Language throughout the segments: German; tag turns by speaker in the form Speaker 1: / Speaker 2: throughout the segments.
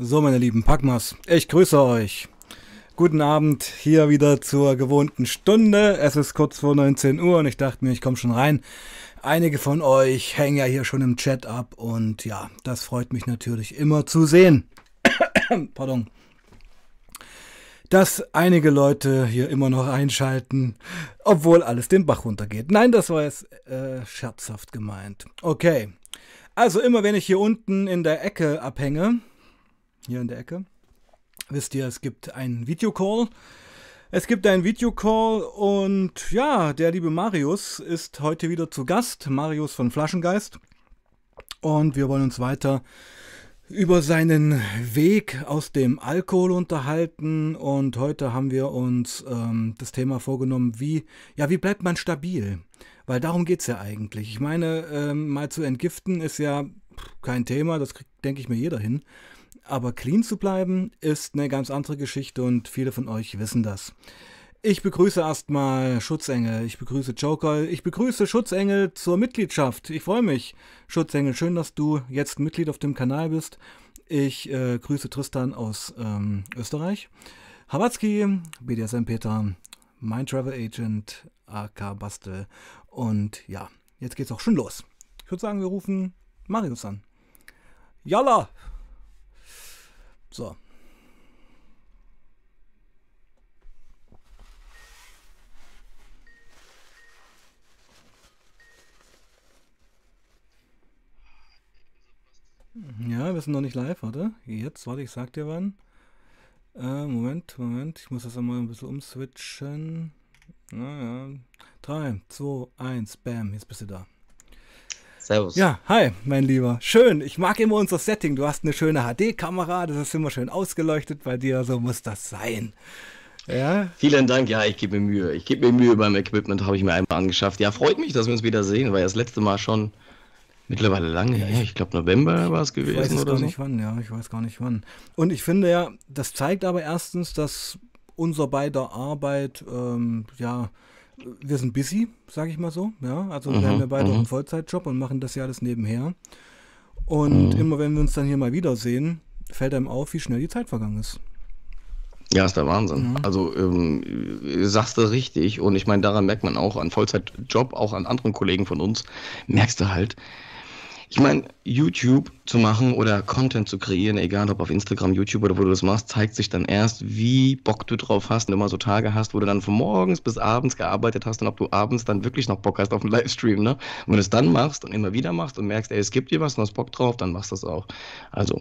Speaker 1: So, meine lieben Packmas, ich grüße euch. Guten Abend, hier wieder zur gewohnten Stunde. Es ist kurz vor 19 Uhr und ich dachte mir, ich komme schon rein. Einige von euch hängen ja hier schon im Chat ab und ja, das freut mich natürlich immer zu sehen. Pardon. Dass einige Leute hier immer noch einschalten, obwohl alles den Bach runtergeht. Nein, das war jetzt äh, scherzhaft gemeint. Okay. Also immer wenn ich hier unten in der Ecke abhänge, hier in der Ecke. Wisst ihr, es gibt einen Videocall. Es gibt einen Videocall und ja, der liebe Marius ist heute wieder zu Gast. Marius von Flaschengeist. Und wir wollen uns weiter über seinen Weg aus dem Alkohol unterhalten. Und heute haben wir uns ähm, das Thema vorgenommen, wie, ja, wie bleibt man stabil? Weil darum geht es ja eigentlich. Ich meine, ähm, mal zu entgiften ist ja kein Thema, das kriegt, denke ich mir, jeder hin. Aber clean zu bleiben ist eine ganz andere Geschichte und viele von euch wissen das. Ich begrüße erstmal Schutzengel, ich begrüße Joker, ich begrüße Schutzengel zur Mitgliedschaft. Ich freue mich. Schutzengel, schön, dass du jetzt Mitglied auf dem Kanal bist. Ich äh, grüße Tristan aus ähm, Österreich. Hawatzki, BDSM Peter, mein Travel Agent, AK Bastel. Und ja, jetzt geht's auch schon los. Ich würde sagen, wir rufen Marius an. Yalla! So. Ja, wir sind noch nicht live, warte. Jetzt, warte, ich sag dir wann. Äh, Moment, Moment, ich muss das einmal ein bisschen umswitchen. Naja. 3, 2, 1, bam, jetzt bist du da. Servus. Ja, hi, mein Lieber. Schön. Ich mag immer unser Setting. Du hast eine schöne HD-Kamera, das ist immer schön ausgeleuchtet bei dir. So muss das sein.
Speaker 2: Ja. Vielen Dank. Ja, ich gebe mir Mühe. Ich gebe mir Mühe beim Equipment, habe ich mir einmal angeschafft. Ja, freut mich, dass wir uns wieder sehen, weil das letzte Mal schon mittlerweile lange her. Ich glaube, November war es gewesen
Speaker 1: ich weiß
Speaker 2: oder
Speaker 1: gar
Speaker 2: so.
Speaker 1: nicht wann, ja, ich weiß gar nicht wann. Und ich finde ja, das zeigt aber erstens, dass unser beider Arbeit, ähm, ja, wir sind busy, sage ich mal so. Ja, also mhm, wir haben ja beide mhm. einen Vollzeitjob und machen das ja alles nebenher. Und mhm. immer wenn wir uns dann hier mal wiedersehen, fällt einem auf, wie schnell die Zeit vergangen ist.
Speaker 2: Ja, ist der Wahnsinn. Mhm. Also ähm, sagst du richtig und ich meine, daran merkt man auch an Vollzeitjob, auch an anderen Kollegen von uns, merkst du halt, ich meine, YouTube zu machen oder Content zu kreieren, egal ob auf Instagram, YouTube oder wo du das machst, zeigt sich dann erst, wie Bock du drauf hast und immer so Tage hast, wo du dann von morgens bis abends gearbeitet hast und ob du abends dann wirklich noch Bock hast auf einen Livestream, ne? Und wenn du es dann machst und immer wieder machst und merkst, ey, es gibt dir was und hast Bock drauf, dann machst du das auch. Also,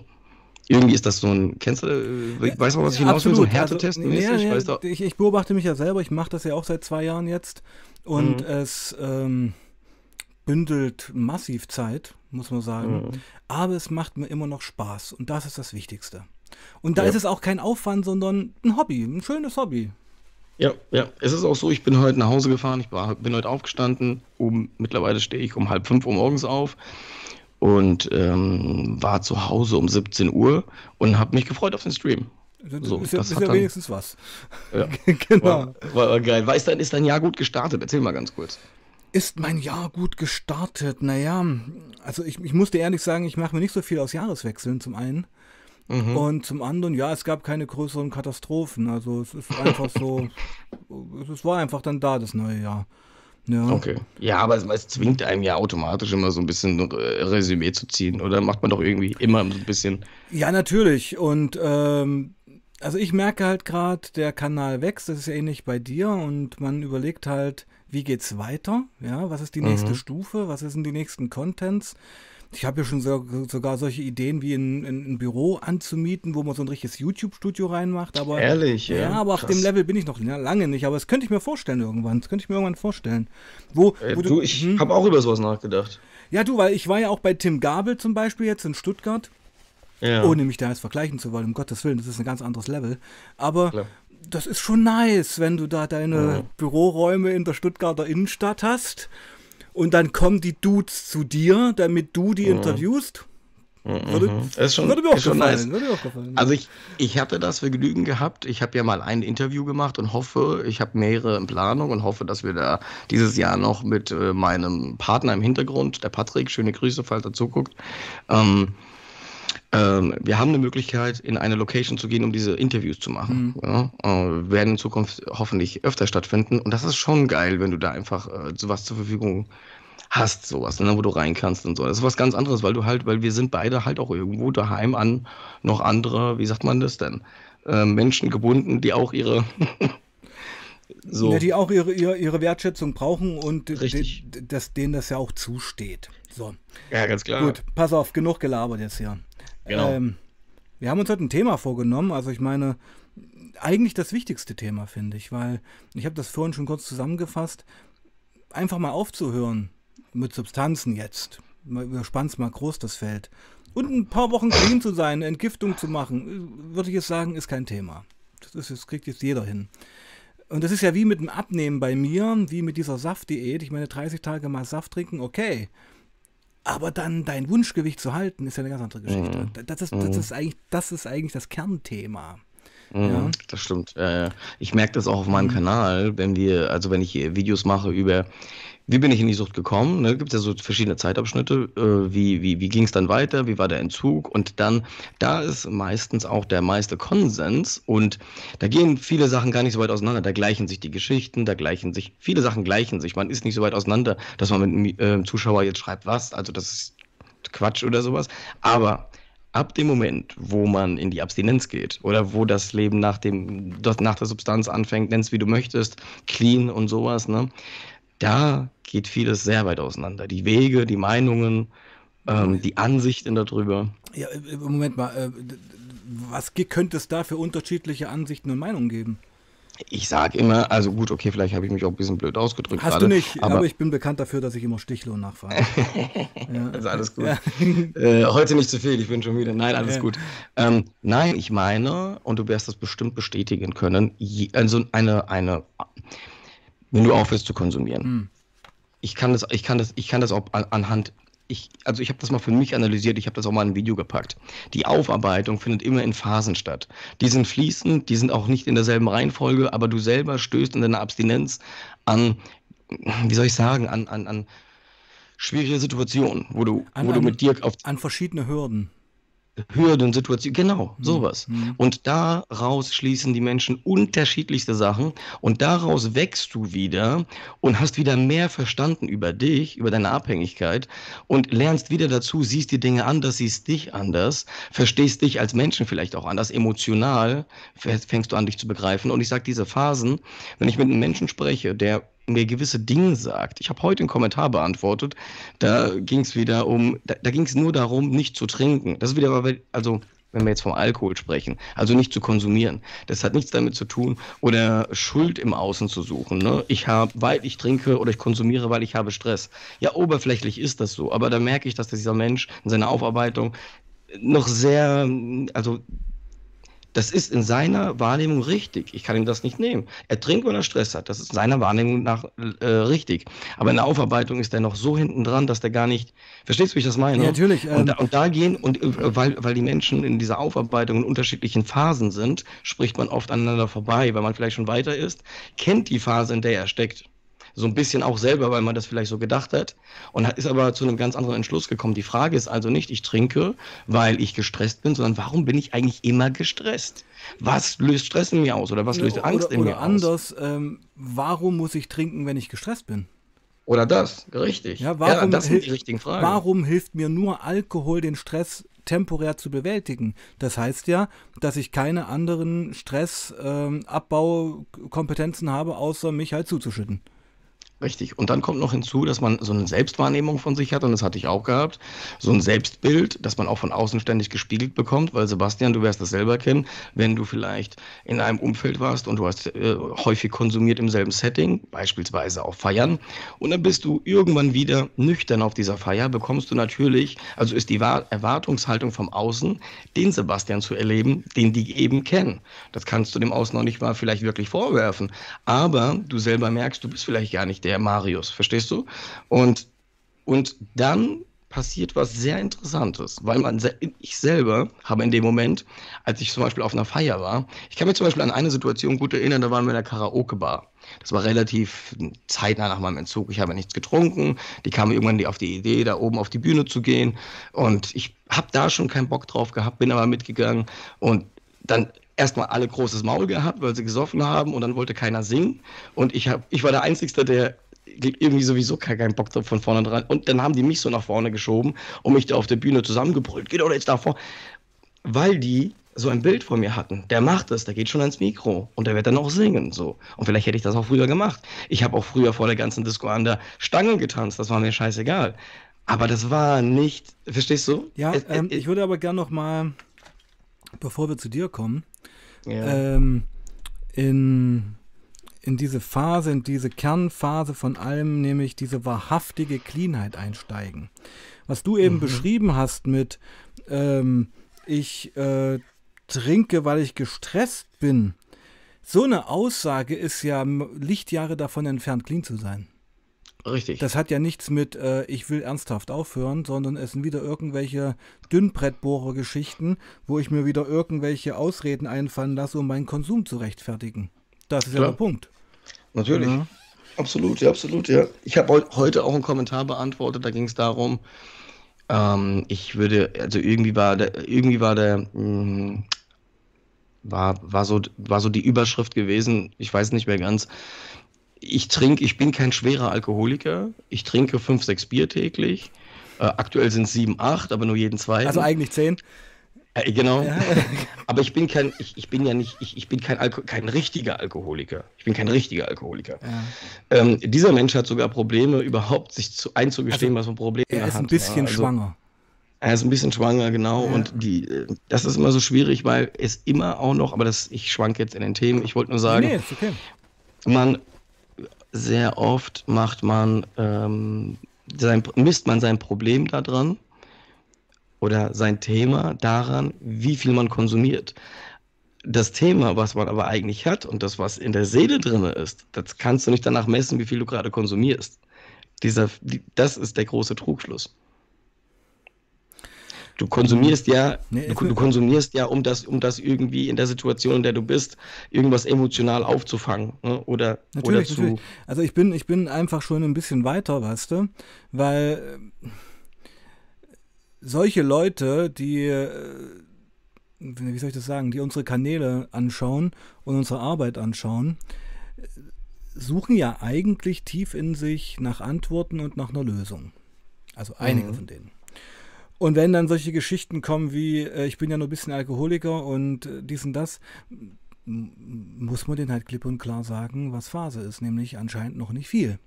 Speaker 2: irgendwie ist das so ein, kennst du, äh, weißt du, was ich hinaus will, so ein Härtetest?
Speaker 1: Also, ja, ja, ich, ich, beobachte mich ja selber, ich mache das ja auch seit zwei Jahren jetzt und mhm. es ähm, bündelt massiv Zeit muss man sagen. Mhm. Aber es macht mir immer noch Spaß und das ist das Wichtigste. Und da ja. ist es auch kein Aufwand, sondern ein Hobby, ein schönes Hobby.
Speaker 2: Ja, ja, es ist auch so, ich bin heute nach Hause gefahren, ich war, bin heute aufgestanden, um, mittlerweile stehe ich um halb fünf Uhr morgens auf und ähm, war zu Hause um 17 Uhr und habe mich gefreut auf den Stream.
Speaker 1: So, ist ja, ist ja dann, wenigstens was.
Speaker 2: Ja, genau. War, war, geil. Weißt du, ist dein Jahr gut gestartet? Erzähl mal ganz kurz.
Speaker 1: Ist mein Jahr gut gestartet? Naja, also ich, ich musste ehrlich sagen, ich mache mir nicht so viel aus Jahreswechseln zum einen. Mhm. Und zum anderen, ja, es gab keine größeren Katastrophen. Also es ist einfach so, es war einfach dann da, das neue Jahr.
Speaker 2: Ja. Okay. Ja, aber es, es, zwingt einem ja automatisch immer so ein bisschen Resümee zu ziehen, oder macht man doch irgendwie immer so ein bisschen.
Speaker 1: Ja, natürlich. Und ähm, also ich merke halt gerade, der Kanal wächst, das ist ja ähnlich bei dir und man überlegt halt, wie geht's weiter? Ja, was ist die nächste mhm. Stufe? Was sind die nächsten Contents? Ich habe ja schon so, sogar solche Ideen wie ein, ein, Büro anzumieten, wo man so ein richtiges YouTube-Studio reinmacht. Aber,
Speaker 2: Ehrlich, ja.
Speaker 1: Ja, aber Krass. auf dem Level bin ich noch ja, lange nicht. Aber das könnte ich mir vorstellen irgendwann. Das könnte ich mir irgendwann vorstellen. Wo,
Speaker 2: äh, wo du, du, ich hm? habe auch über sowas nachgedacht.
Speaker 1: Ja, du, weil ich war ja auch bei Tim Gabel zum Beispiel jetzt in Stuttgart. Ja. Ohne mich da jetzt vergleichen zu wollen, um Gottes Willen, das ist ein ganz anderes Level. Aber Klar das ist schon nice, wenn du da deine ja. Büroräume in der Stuttgarter Innenstadt hast und dann kommen die Dudes zu dir, damit du die ja. interviewst.
Speaker 2: Würde, mhm. ist schon, würde mir auch gefallen. Nice. Würde mir auch gefallen. Also ich, ich hatte das Vergnügen gehabt. Ich habe ja mal ein Interview gemacht und hoffe, ich habe mehrere in Planung und hoffe, dass wir da dieses Jahr noch mit äh, meinem Partner im Hintergrund, der Patrick, schöne Grüße, falls er zuguckt, ähm, ähm, wir haben eine Möglichkeit, in eine Location zu gehen, um diese Interviews zu machen. Mhm. Ja, äh, werden in Zukunft hoffentlich öfter stattfinden. Und das ist schon geil, wenn du da einfach äh, sowas zur Verfügung hast, sowas, ne, wo du rein kannst und so. Das ist was ganz anderes, weil du halt, weil wir sind beide halt auch irgendwo daheim an noch andere, wie sagt man das denn, äh, Menschen gebunden, die auch ihre
Speaker 1: so. Ja, die auch ihre, ihre, ihre Wertschätzung brauchen und dass denen das ja auch zusteht. So.
Speaker 2: Ja, ganz klar.
Speaker 1: Gut, pass auf, genug gelabert jetzt hier. Genau. Ähm, wir haben uns heute ein Thema vorgenommen, also ich meine, eigentlich das wichtigste Thema, finde ich, weil ich habe das vorhin schon kurz zusammengefasst, einfach mal aufzuhören mit Substanzen jetzt. Überspannt mal groß das Feld. Und ein paar Wochen clean zu sein, Entgiftung zu machen, würde ich jetzt sagen, ist kein Thema. Das, ist, das kriegt jetzt jeder hin. Und das ist ja wie mit dem Abnehmen bei mir, wie mit dieser Saftdiät. Ich meine, 30 Tage mal Saft trinken, okay. Aber dann dein Wunschgewicht zu halten, ist ja eine ganz andere Geschichte. Mhm. Das, ist, das, mhm. ist eigentlich, das ist eigentlich das Kernthema.
Speaker 2: Mhm, ja. Das stimmt. ich merke das auch auf meinem mhm. Kanal, wenn wir, also wenn ich Videos mache über wie bin ich in die Sucht gekommen? Ne? Gibt es ja so verschiedene Zeitabschnitte. Äh, wie wie, wie ging es dann weiter? Wie war der Entzug? Und dann, da ist meistens auch der meiste Konsens. Und da gehen viele Sachen gar nicht so weit auseinander. Da gleichen sich die Geschichten, da gleichen sich, viele Sachen gleichen sich. Man ist nicht so weit auseinander, dass man mit dem äh, Zuschauer jetzt schreibt, was. Also das ist Quatsch oder sowas. Aber ab dem Moment, wo man in die Abstinenz geht oder wo das Leben nach, dem, nach der Substanz anfängt, nennst wie du möchtest, clean und sowas, ne? Da geht vieles sehr weit auseinander. Die Wege, die Meinungen, ähm, die Ansichten darüber.
Speaker 1: Ja, äh, Moment mal, äh, was könnte es da für unterschiedliche Ansichten und Meinungen geben?
Speaker 2: Ich sage immer, also gut, okay, vielleicht habe ich mich auch ein bisschen blöd ausgedrückt.
Speaker 1: Hast grade, du nicht, aber, aber, ich bin bekannt dafür, dass ich immer Stichlohn nachfrage.
Speaker 2: ja. Also alles gut. Ja. Äh, heute nicht zu viel, ich bin schon müde. Nein, alles ja. gut. Ähm, nein, ich meine, und du wirst das bestimmt bestätigen können, je, also eine, eine wenn du aufhörst zu konsumieren. Hm. Ich kann das, ich kann das, ich kann das auch anhand ich, also ich habe das mal für mich analysiert, ich habe das auch mal in ein Video gepackt. Die Aufarbeitung findet immer in Phasen statt. Die sind fließend, die sind auch nicht in derselben Reihenfolge, aber du selber stößt in deiner Abstinenz an, wie soll ich sagen, an, an, an schwierige Situationen, wo du,
Speaker 1: an,
Speaker 2: wo du mit dir auf.
Speaker 1: An verschiedene Hürden.
Speaker 2: Hürden, Situationen, genau, mhm. sowas. Mhm. Und daraus schließen die Menschen unterschiedlichste Sachen und daraus wächst du wieder und hast wieder mehr verstanden über dich, über deine Abhängigkeit und lernst wieder dazu, siehst die Dinge anders, siehst dich anders, verstehst dich als Menschen vielleicht auch anders, emotional fängst du an, dich zu begreifen. Und ich sage, diese Phasen, wenn ich mit einem Menschen spreche, der mir gewisse Dinge sagt. Ich habe heute einen Kommentar beantwortet, da ging es wieder um, da, da ging es nur darum, nicht zu trinken. Das ist wieder, also wenn wir jetzt vom Alkohol sprechen, also nicht zu konsumieren. Das hat nichts damit zu tun oder Schuld im Außen zu suchen. Ne? Ich habe, weil ich trinke oder ich konsumiere, weil ich habe Stress. Ja, oberflächlich ist das so, aber da merke ich, dass dieser Mensch in seiner Aufarbeitung noch sehr, also das ist in seiner Wahrnehmung richtig. Ich kann ihm das nicht nehmen. Er trinkt, weil er Stress hat. Das ist in seiner Wahrnehmung nach äh, richtig. Aber in der Aufarbeitung ist er noch so hinten dran, dass der gar nicht. Verstehst du, wie ich das meine?
Speaker 1: Ja, natürlich.
Speaker 2: Ähm, und, da, und, da, gehen, und äh, weil, weil die Menschen in dieser Aufarbeitung in unterschiedlichen Phasen sind, spricht man oft aneinander vorbei, weil man vielleicht schon weiter ist, kennt die Phase, in der er steckt so ein bisschen auch selber, weil man das vielleicht so gedacht hat und ist aber zu einem ganz anderen Entschluss gekommen. Die Frage ist also nicht, ich trinke, weil ich gestresst bin, sondern warum bin ich eigentlich immer gestresst? Was löst Stress in mir aus oder was löst Angst
Speaker 1: oder,
Speaker 2: in
Speaker 1: mir
Speaker 2: oder
Speaker 1: anders, ähm, warum muss ich trinken, wenn ich gestresst bin?
Speaker 2: Oder das, richtig.
Speaker 1: Ja, warum, ja, das sind die richtigen Fragen. Warum hilft mir nur Alkohol, den Stress temporär zu bewältigen? Das heißt ja, dass ich keine anderen Stressabbaukompetenzen ähm, habe, außer mich halt zuzuschütten.
Speaker 2: Richtig. Und dann kommt noch hinzu, dass man so eine Selbstwahrnehmung von sich hat, und das hatte ich auch gehabt, so ein Selbstbild, das man auch von außen ständig gespiegelt bekommt, weil Sebastian, du wirst das selber kennen, wenn du vielleicht in einem Umfeld warst und du hast äh, häufig konsumiert im selben Setting, beispielsweise auf Feiern, und dann bist du irgendwann wieder nüchtern auf dieser Feier, bekommst du natürlich, also ist die Erwartungshaltung vom Außen, den Sebastian zu erleben, den die eben kennen. Das kannst du dem Außen noch nicht mal vielleicht wirklich vorwerfen, aber du selber merkst, du bist vielleicht gar nicht der Marius, verstehst du? Und, und dann passiert was sehr Interessantes, weil man, ich selber habe in dem Moment, als ich zum Beispiel auf einer Feier war, ich kann mich zum Beispiel an eine Situation gut erinnern, da waren wir in der Karaoke-Bar. Das war relativ zeitnah nach meinem Entzug. Ich habe nichts getrunken. Die kamen irgendwann auf die Idee, da oben auf die Bühne zu gehen. Und ich habe da schon keinen Bock drauf gehabt, bin aber mitgegangen. Und dann erstmal alle großes Maul gehabt, weil sie gesoffen haben und dann wollte keiner singen. Und ich, hab, ich war der Einzige, der irgendwie sowieso keinen Bock drauf von vorne dran. Und dann haben die mich so nach vorne geschoben und mich da auf der Bühne zusammengebrüllt. Geh doch jetzt da vor. Weil die so ein Bild von mir hatten. Der macht es, der geht schon ans Mikro und der wird dann auch singen. So. Und vielleicht hätte ich das auch früher gemacht. Ich habe auch früher vor der ganzen Disco an der Stange getanzt, das war mir scheißegal. Aber das war nicht, verstehst du?
Speaker 1: Ja,
Speaker 2: es,
Speaker 1: ähm,
Speaker 2: es,
Speaker 1: ich würde aber gerne noch mal, bevor wir zu dir kommen,
Speaker 2: ja.
Speaker 1: ähm, in, in diese Phase, in diese Kernphase von allem, nämlich diese wahrhaftige Cleanheit einsteigen. Was du eben mhm. beschrieben hast mit, ähm, ich äh, trinke, weil ich gestresst bin. So eine Aussage ist ja Lichtjahre davon entfernt, clean zu sein.
Speaker 2: Richtig.
Speaker 1: Das hat ja nichts mit, äh, ich will ernsthaft aufhören, sondern es sind wieder irgendwelche Dünnbrettbohrer-Geschichten, wo ich mir wieder irgendwelche Ausreden einfallen lasse, um meinen Konsum zu rechtfertigen. Das ist Klar. ja der Punkt.
Speaker 2: Natürlich. Ja. Absolut, ja, absolut, ja. Ich habe heute auch einen Kommentar beantwortet, da ging es darum, ähm, ich würde, also irgendwie war der, irgendwie war der, mh, hm, war, war, so, war so die Überschrift gewesen, ich weiß nicht mehr ganz. Ich trinke, ich bin kein schwerer Alkoholiker. Ich trinke fünf, sechs Bier täglich. Äh, aktuell sind es sieben, acht, aber nur jeden zweiten.
Speaker 1: Also eigentlich zehn.
Speaker 2: Äh, genau. Ja. Aber ich bin kein, ich, ich bin ja nicht, ich, ich bin kein, Alko kein richtiger Alkoholiker. Ich bin kein richtiger Alkoholiker. Ja. Ähm, dieser Mensch hat sogar Probleme, überhaupt sich zu, einzugestehen, also, was für Probleme
Speaker 1: er hat. Er ist ein bisschen also, schwanger.
Speaker 2: Er ist ein bisschen schwanger, genau. Ja. Und die, äh, das ist immer so schwierig, weil es immer auch noch, aber das, ich schwank jetzt in den Themen. Ich wollte nur sagen, nee, ist okay. man sehr oft macht man ähm, sein, misst man sein Problem daran oder sein Thema daran, wie viel man konsumiert. Das Thema, was man aber eigentlich hat und das, was in der Seele drin ist, das kannst du nicht danach messen, wie viel du gerade konsumierst. Dieser, die, das ist der große Trugschluss. Du konsumierst ja, nee, du, du, konsumierst ja, um das, um das irgendwie in der Situation, in der du bist, irgendwas emotional aufzufangen. Ne? Oder,
Speaker 1: natürlich,
Speaker 2: oder zu.
Speaker 1: Natürlich. Also ich bin, ich bin einfach schon ein bisschen weiter, weißt du, weil solche Leute, die, äh, wie soll ich das sagen, die unsere Kanäle anschauen und unsere Arbeit anschauen, suchen ja eigentlich tief in sich nach Antworten und nach einer Lösung. Also einige mhm. von denen. Und wenn dann solche Geschichten kommen wie, äh, ich bin ja nur ein bisschen Alkoholiker und äh, dies und das, muss man denen halt klipp und klar sagen, was Phase ist, nämlich anscheinend noch nicht viel.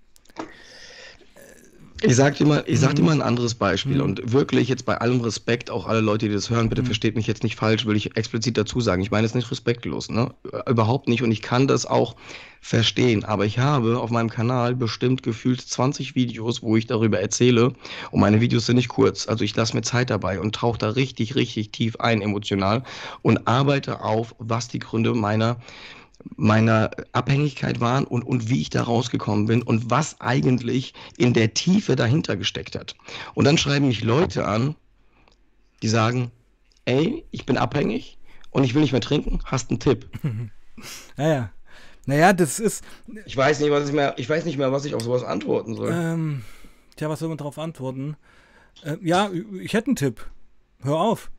Speaker 2: Ich sag dir mal, ich sag dir mal ein anderes Beispiel mhm. und wirklich jetzt bei allem Respekt, auch alle Leute, die das hören, bitte mhm. versteht mich jetzt nicht falsch, will ich explizit dazu sagen. Ich meine es nicht respektlos, ne? Überhaupt nicht und ich kann das auch verstehen, aber ich habe auf meinem Kanal bestimmt gefühlt 20 Videos, wo ich darüber erzähle und meine Videos sind nicht kurz, also ich lasse mir Zeit dabei und tauche da richtig, richtig tief ein emotional und arbeite auf, was die Gründe meiner meiner Abhängigkeit waren und, und wie ich da rausgekommen bin und was eigentlich in der Tiefe dahinter gesteckt hat. Und dann schreiben mich Leute an, die sagen, ey, ich bin abhängig und ich will nicht mehr trinken, hast einen Tipp.
Speaker 1: naja. Naja, das ist.
Speaker 2: Ich weiß nicht, was ich mehr, ich weiß nicht mehr, was ich auf sowas antworten soll.
Speaker 1: Ähm, tja, was soll man darauf antworten? Äh, ja, ich hätte einen Tipp. Hör auf.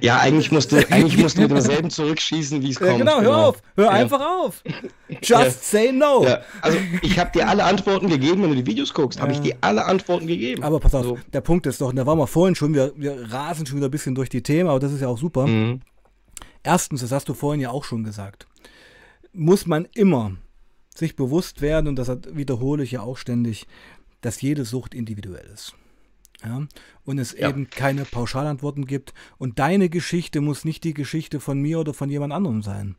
Speaker 2: Ja, eigentlich musst du, eigentlich musst du mit demselben zurückschießen, wie es kommt.
Speaker 1: Genau, hör genau. auf, hör ja. einfach auf. Just ja. say no. Ja.
Speaker 2: Also ich habe dir alle Antworten gegeben, wenn du die Videos guckst, habe ich dir alle Antworten gegeben.
Speaker 1: Aber pass auf, so. der Punkt ist doch, da waren wir vorhin schon, wir, wir rasen schon wieder ein bisschen durch die Themen, aber das ist ja auch super. Mhm. Erstens, das hast du vorhin ja auch schon gesagt, muss man immer sich bewusst werden, und das wiederhole ich ja auch ständig, dass jede Sucht individuell ist. Ja? Und es ja. eben keine Pauschalantworten gibt. Und deine Geschichte muss nicht die Geschichte von mir oder von jemand anderem sein.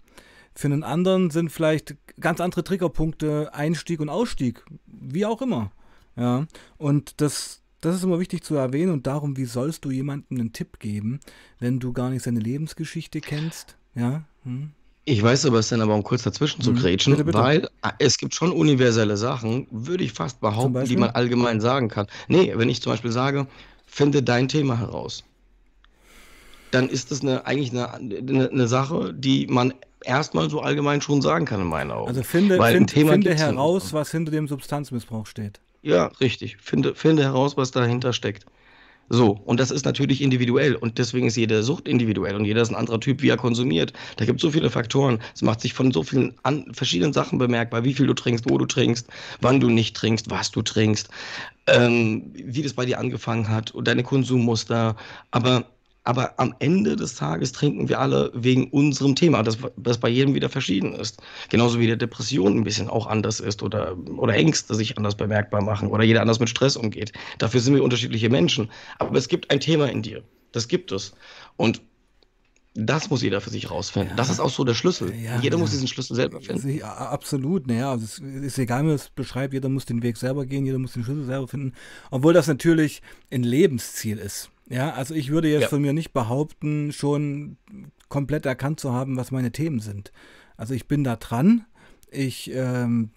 Speaker 1: Für einen anderen sind vielleicht ganz andere Triggerpunkte Einstieg und Ausstieg, wie auch immer. Ja? Und das, das ist immer wichtig zu erwähnen und darum, wie sollst du jemandem einen Tipp geben, wenn du gar nicht seine Lebensgeschichte kennst? Ja? Hm?
Speaker 2: Ich weiß, Sebastian, aber um kurz dazwischen zu
Speaker 1: Mhm.
Speaker 2: grätschen,
Speaker 1: Bitte, bitte.
Speaker 2: weil äh, es gibt schon universelle Sachen, würde ich fast behaupten, die man allgemein sagen kann. Nee, wenn ich zum Beispiel sage, finde dein Thema heraus, dann ist das eine, eigentlich eine, eine, eine Sache, die man erstmal so allgemein schon sagen kann in meinen Augen.
Speaker 1: Also finde,
Speaker 2: Weil
Speaker 1: find, finde heraus, was hinter dem Substanzmissbrauch steht.
Speaker 2: Ja, richtig. Finde, finde heraus, was dahinter steckt. So, und das ist natürlich individuell und deswegen ist jede Sucht individuell und jeder ist ein anderer Typ, wie er konsumiert. Da gibt es so viele Faktoren. Es macht sich von so vielen an, verschiedenen Sachen bemerkbar, wie viel du trinkst, wo du trinkst, wann du nicht trinkst, was du trinkst, ähm, wie das bei dir angefangen hat und deine Konsummuster. Aber, aber am Ende des Tages trinken wir alle wegen unserem Thema, das, das bei jedem wieder verschieden ist. Genauso wie der Depression ein bisschen auch anders ist oder, oder Ängste sich anders bemerkbar machen oder jeder anders mit Stress umgeht. Dafür sind wir unterschiedliche Menschen. Aber es gibt ein Thema in dir. Das gibt es. Und das muss jeder für sich rausfinden. Das ist auch so der Schlüssel.
Speaker 1: Ja,
Speaker 2: jeder muss
Speaker 1: ja.
Speaker 2: diesen Schlüssel selber finden.
Speaker 1: Ja, absolut, naja, also es ist egal, wie man es beschreibt, jeder muss den Weg selber gehen, jeder muss den Schlüssel selber finden, obwohl das natürlich ein Lebensziel ist. Ja, also ich würde jetzt
Speaker 2: Ja.
Speaker 1: von mir nicht behaupten, schon komplett erkannt zu haben, was meine Themen sind. Also ich bin da dran, ich, ähm,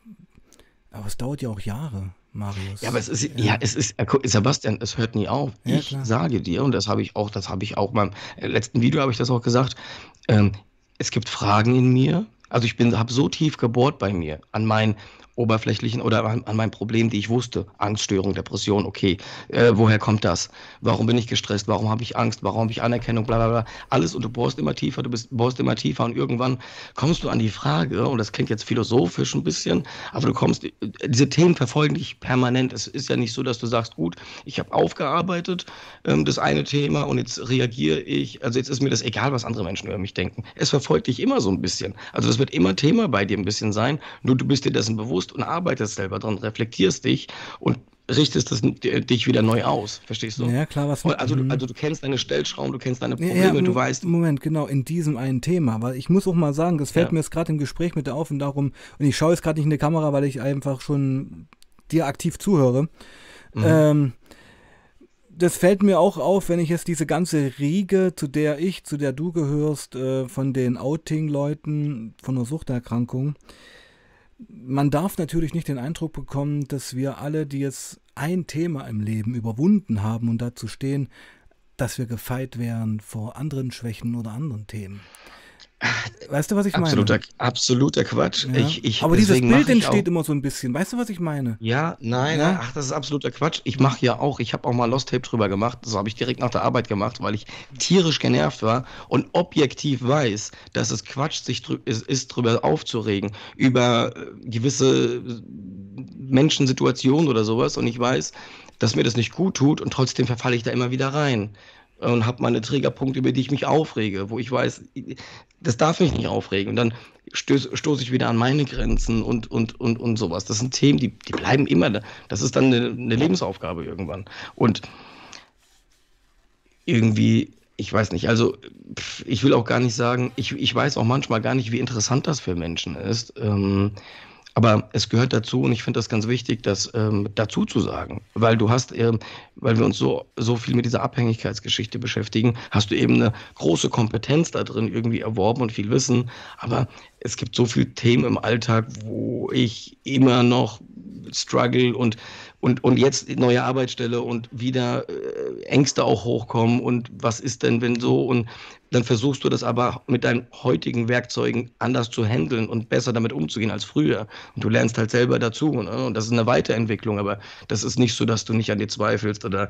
Speaker 1: aber es dauert ja auch Jahre, Marius.
Speaker 2: Ja, aber es ist, ja, es ist, äh, Sebastian, es hört nie auf.
Speaker 1: Ja,
Speaker 2: ich
Speaker 1: klar.
Speaker 2: sage dir, und das habe ich auch, das habe ich auch beim äh, letzten Video habe ich das auch gesagt, ähm, es gibt Fragen in mir. Also ich bin, habe so tief gebohrt bei mir an meinen oberflächlichen oder an, an meinem Problem, die ich wusste. Angststörung, Depression, okay. Äh, woher kommt das? Warum bin ich gestresst? Warum habe ich Angst? Warum habe ich Anerkennung? Bla bla bla. Alles und du bohrst immer tiefer, du bist, bohrst immer tiefer und irgendwann kommst du an die Frage, und das klingt jetzt philosophisch ein bisschen, aber du kommst, äh, diese Themen verfolgen dich permanent. Es ist ja nicht so, dass du sagst, gut, ich habe aufgearbeitet ähm, das eine Thema und jetzt reagiere ich, also jetzt ist mir das egal, was andere Menschen über mich denken. Es verfolgt dich immer so ein bisschen. Also das wird immer Thema bei dir ein bisschen sein, nur du bist dir dessen bewusst und arbeitest selber dran, reflektierst dich und richtest das, dich wieder neu aus. Verstehst du?
Speaker 1: Ja, klar, was
Speaker 2: Also,
Speaker 1: Mhm.
Speaker 2: du, also du kennst deine Stellschrauben, du kennst deine
Speaker 1: Ja,
Speaker 2: Probleme,
Speaker 1: ja,
Speaker 2: du
Speaker 1: Mo-
Speaker 2: weißt,
Speaker 1: Moment, genau, in diesem einen Thema. Weil ich muss auch mal sagen, das fällt
Speaker 2: Ja.
Speaker 1: mir jetzt gerade im Gespräch mit dir auf und darum, und ich schaue jetzt gerade nicht in die Kamera, weil ich einfach schon dir aktiv zuhöre.
Speaker 2: Mhm.
Speaker 1: Ähm, das fällt mir auch auf, wenn ich jetzt diese ganze Riege, zu der ich, zu der du gehörst, äh, von den Outing-Leuten von der Suchterkrankung, man darf natürlich nicht den Eindruck bekommen, dass wir alle, die jetzt ein Thema im Leben überwunden haben und dazu stehen, dass wir gefeit wären vor anderen Schwächen oder anderen Themen. Weißt du, was ich meine?
Speaker 2: absoluter Quatsch.
Speaker 1: Ja.
Speaker 2: Ich, ich,
Speaker 1: Aber dieses Bild entsteht immer so ein bisschen. Weißt du, was ich meine?
Speaker 2: Ja, nein,
Speaker 1: Ja?
Speaker 2: nein, ach, das ist absoluter Quatsch. Ich mache ja auch, ich habe auch mal Lost Tape drüber gemacht. Das habe ich direkt nach der Arbeit gemacht, weil ich tierisch genervt war und objektiv weiß, dass es Quatsch sich drü ist, ist, drüber aufzuregen, über äh, gewisse äh, Menschensituationen oder sowas. Und ich weiß, dass mir das nicht gut tut und trotzdem verfalle ich da immer wieder rein und habe meine Triggerpunkte, über die ich mich aufrege, wo ich weiß, das darf mich nicht aufregen. Und dann stoße stoß ich wieder an meine Grenzen und, und, und, und sowas. Das sind Themen, die, die bleiben immer da. Das ist dann eine, eine Lebensaufgabe irgendwann. Und irgendwie, ich weiß nicht, also ich will auch gar nicht sagen, ich, ich weiß auch manchmal gar nicht, wie interessant das für Menschen ist. Ähm, aber es gehört dazu und ich finde das ganz wichtig, das ähm, dazu zu sagen. Weil du hast, ähm, weil wir uns so, so viel mit dieser Abhängigkeitsgeschichte beschäftigen, hast du eben eine große Kompetenz da drin irgendwie erworben und viel Wissen. Aber es gibt so viele Themen im Alltag, wo ich immer noch struggle und, und, und jetzt neue Arbeitsstelle und wieder äh, Ängste auch hochkommen und was ist denn, wenn so und dann versuchst du das aber mit deinen heutigen Werkzeugen anders zu handeln und besser damit umzugehen als früher. Und du lernst halt selber dazu. Ne? Und das ist eine Weiterentwicklung, aber das ist nicht so, dass du nicht an dir zweifelst oder,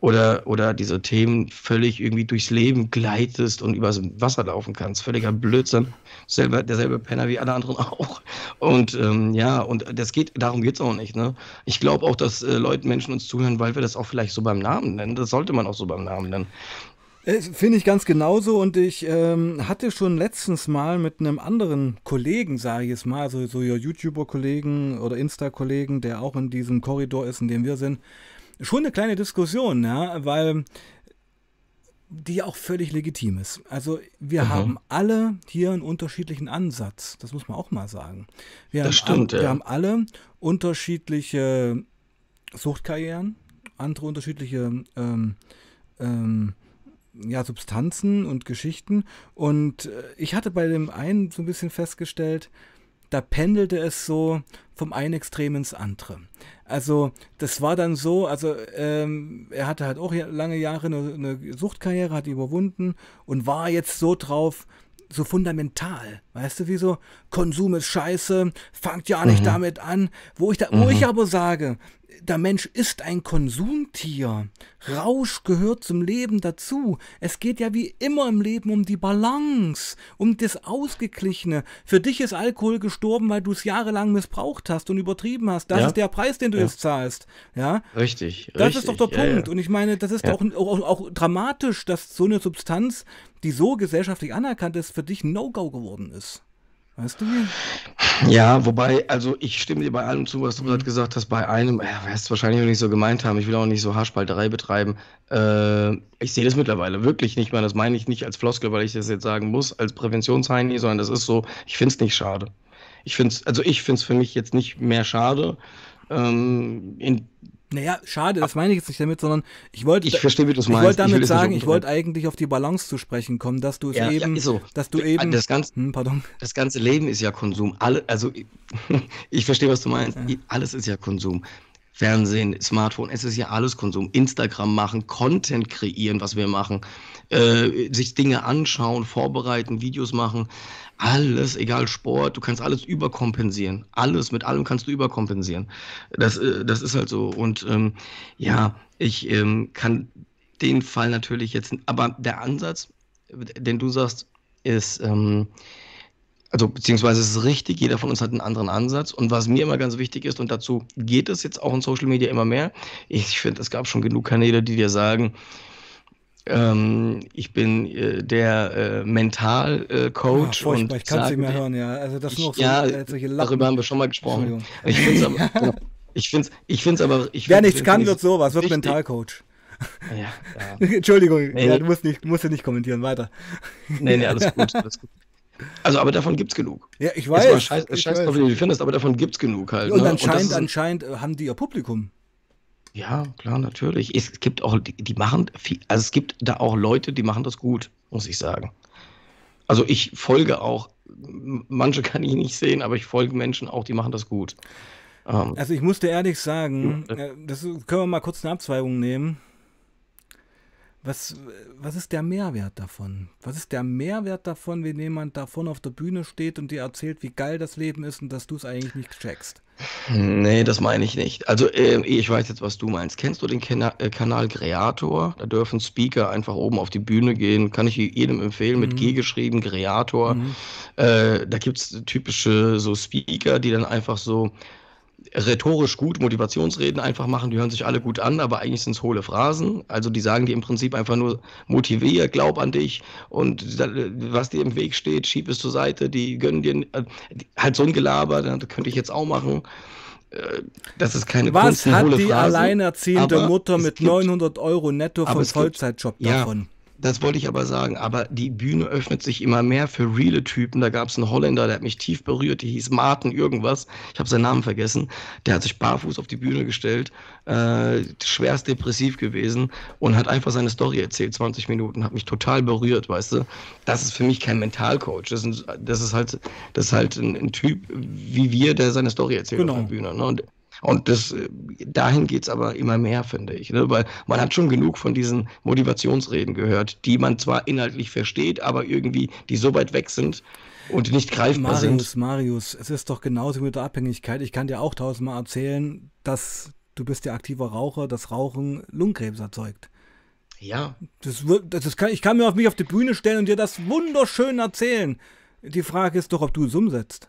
Speaker 2: oder, oder diese Themen völlig irgendwie durchs Leben gleitest und übers Wasser laufen kannst. Völliger Blödsinn. Selber, derselbe Penner wie alle anderen auch. Und ähm, ja, und das geht, darum geht es auch nicht. Ne? Ich glaube auch, dass äh, Leute, Menschen uns zuhören, weil wir das auch vielleicht so beim Namen nennen. Das sollte man auch so beim Namen nennen.
Speaker 1: Äh, Finde ich ganz genauso und ich ähm, hatte schon letztens mal mit einem anderen Kollegen, sage ich jetzt mal, also so ihr YouTuber-Kollegen oder Insta-Kollegen, der auch in diesem Korridor ist, in dem wir sind, schon eine kleine Diskussion, ja, weil die auch völlig legitim ist. Also wir
Speaker 2: Mhm.
Speaker 1: haben alle hier einen unterschiedlichen Ansatz, das muss man auch mal sagen. Wir,
Speaker 2: Das
Speaker 1: haben,
Speaker 2: stimmt,
Speaker 1: wir
Speaker 2: ja.
Speaker 1: haben alle unterschiedliche Suchtkarrieren, andere unterschiedliche ähm, ähm, ja, Substanzen und Geschichten. Und äh, ich hatte bei dem einen so ein bisschen festgestellt, da pendelte es so vom einen Extrem ins andere. Also das war dann so, also ähm, er hatte halt auch lange Jahre eine, eine Suchtkarriere, hat die überwunden und war jetzt so drauf, so fundamental, weißt du, wie so Konsum ist scheiße, fangt ja nicht mhm. damit an, wo ich da, mhm. wo ich aber sage, der Mensch ist ein Konsumtier. Rausch gehört zum Leben dazu. Es geht ja wie immer im Leben um die Balance, um das Ausgeglichene. Für dich ist Alkohol gestorben, weil du es jahrelang missbraucht hast und übertrieben hast. Das ja. ist der Preis, den du ja. jetzt zahlst. Ja?
Speaker 2: Richtig.
Speaker 1: Das
Speaker 2: richtig.
Speaker 1: ist doch der ja, Punkt. Und ich meine, das ist auch, auch, auch dramatisch, dass so eine Substanz, die so gesellschaftlich anerkannt ist, für dich No-Go geworden ist. Weißt du?
Speaker 2: Ja, wobei, also ich stimme dir bei allem zu, was du gerade gesagt hast. Bei einem, er wird es wahrscheinlich noch nicht so gemeint haben, ich will auch nicht so Haarspalterei betreiben. Äh, ich sehe das mittlerweile wirklich nicht mehr. Das meine ich nicht als Floskel, weil ich das jetzt sagen muss, als Präventionsheini, sondern das ist so, ich finde es nicht schade. Ich finde es, also ich finde es für mich jetzt nicht mehr schade. Ähm, in
Speaker 1: naja, schade, das meine ich jetzt nicht damit, sondern ich wollte.
Speaker 2: Ich verstehe, wie du es
Speaker 1: meinst. Ich wollte damit ich sagen, ich wollte eigentlich auf die Balance zu sprechen kommen, dass du es ja, eben, ja, so. dass du eben.
Speaker 2: Das ganze, hm, pardon. das ganze Leben ist ja Konsum. Alle, also ich verstehe, was du meinst. Ja. Alles ist ja Konsum. Fernsehen, Smartphone, es ist ja alles Konsum. Instagram machen, Content kreieren, was wir machen, äh, sich Dinge anschauen, vorbereiten, Videos machen alles, egal Sport, du kannst alles überkompensieren. Alles, mit allem kannst du überkompensieren. Das, äh, das ist halt so. Und ähm, ja, ich ähm, kann den Fall natürlich jetzt, aber der Ansatz, den du sagst, ist, ähm, also beziehungsweise es ist richtig, jeder von uns hat einen anderen Ansatz. Und was mir immer ganz wichtig ist, und dazu geht es jetzt auch in Social Media immer mehr, ich finde, es gab schon genug Kanäle, die dir sagen, ähm, ich bin äh, der äh, Mental-Coach.
Speaker 1: Äh, und ich kann es nicht mehr hören, ja. Also das
Speaker 2: noch so, ja, äh, darüber haben wir schon mal gesprochen. Ich finde es aber, genau. ich find's, ich find's aber, ich
Speaker 1: Wer nichts kann, wird sowas, wird Mental-Coach. Ja, ja. Entschuldigung, nee, ja, du musst, nicht, musst ja nicht kommentieren, weiter.
Speaker 2: Nee, nee, alles gut, alles gut. Also, aber davon gibt es genug.
Speaker 1: Ja, ich weiß.
Speaker 2: scheiß, ich scheiß weiß. drauf, wie du findest, aber davon gibt es genug halt.
Speaker 1: Und ne? anscheinend, und anscheinend äh, haben die ihr Publikum.
Speaker 2: Ja, klar, natürlich. Es gibt auch, die, die machen viel, also es gibt da auch Leute, die machen das gut, muss ich sagen. Also ich folge auch, manche kann ich nicht sehen, aber ich folge Menschen auch, die machen das gut.
Speaker 1: Ähm, also ich musste ehrlich sagen, äh, das können wir mal kurz eine Abzweigung nehmen. Was, was ist der Mehrwert davon? Was ist der Mehrwert davon, wenn jemand davon auf der Bühne steht und dir erzählt, wie geil das Leben ist und dass du es eigentlich nicht checkst?
Speaker 2: Nee, das meine ich nicht. Also, äh, ich weiß jetzt, was du meinst. Kennst du den Kana äh, Kanal Creator? Da dürfen Speaker einfach oben auf die Bühne gehen. Kann ich jedem empfehlen, mit mhm. G geschrieben, Creator. Mhm. Äh, da gibt es typische so Speaker, die dann einfach so rhetorisch gut Motivationsreden einfach machen, die hören sich alle gut an, aber eigentlich sind es hohle Phrasen. Also die sagen dir im Prinzip einfach nur, motivier, glaub an dich und was dir im Weg steht, schieb es zur Seite, die gönnen dir äh, halt so ein Gelaber, das könnte ich jetzt auch machen. Äh, das ist keine
Speaker 1: Was Kunst, hat die Phrasen, alleinerziehende Mutter mit 900 Euro netto vom Vollzeitjob davon? Ja,
Speaker 2: das wollte ich aber sagen. Aber die Bühne öffnet sich immer mehr für reale Typen. Da gab es einen Holländer, der hat mich tief berührt. Die hieß Martin irgendwas. Ich habe seinen Namen vergessen. Der hat sich barfuß auf die Bühne gestellt, äh, schwerst depressiv gewesen und hat einfach seine Story erzählt. 20 Minuten. Hat mich total berührt, weißt du. Das ist für mich kein Mentalcoach. Das ist, das ist halt, das ist halt ein, ein, Typ wie wir, der seine Story erzählt genau. auf der Bühne. Ne? Und und das, äh, dahin geht es aber immer mehr, finde ich. Ne? Weil man hat schon genug von diesen Motivationsreden gehört, die man zwar inhaltlich versteht, aber irgendwie, die so weit weg sind und nicht greifbar
Speaker 1: Marius,
Speaker 2: sind.
Speaker 1: Marius, Marius, es ist doch genauso mit der Abhängigkeit. Ich kann dir auch tausendmal erzählen, dass du bist ja aktiver Raucher, dass Rauchen Lungenkrebs erzeugt.
Speaker 2: Ja.
Speaker 1: Das, das kann, ich kann mir auf mich auf die Bühne stellen und dir das wunderschön erzählen. Die Frage ist doch, ob du es umsetzt.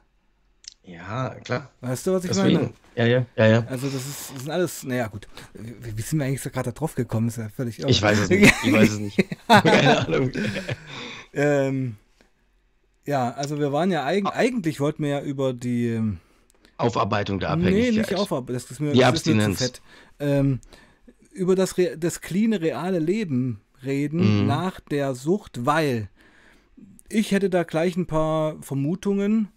Speaker 2: Ja, klar.
Speaker 1: Weißt du, was ich Deswegen. meine?
Speaker 2: Ja, ja, ja, ja.
Speaker 1: Also das ist, das sind alles, naja gut. Wie, wie sind wir eigentlich so gerade da drauf gekommen? Ist ja völlig
Speaker 2: irre. Ich weiß es nicht. Ich weiß es nicht. Keine Ahnung.
Speaker 1: ähm, ja, also wir waren ja eig eigentlich wollten wir ja über die ähm,
Speaker 2: Aufarbeitung der Abhängigkeit.
Speaker 1: Nee, nicht Aufarbeitung. Das ist mir,
Speaker 2: die das Abstinenz. Ist
Speaker 1: ähm, über das, das clean, reale Leben reden mhm. nach der Sucht, weil ich hätte da gleich ein paar Vermutungen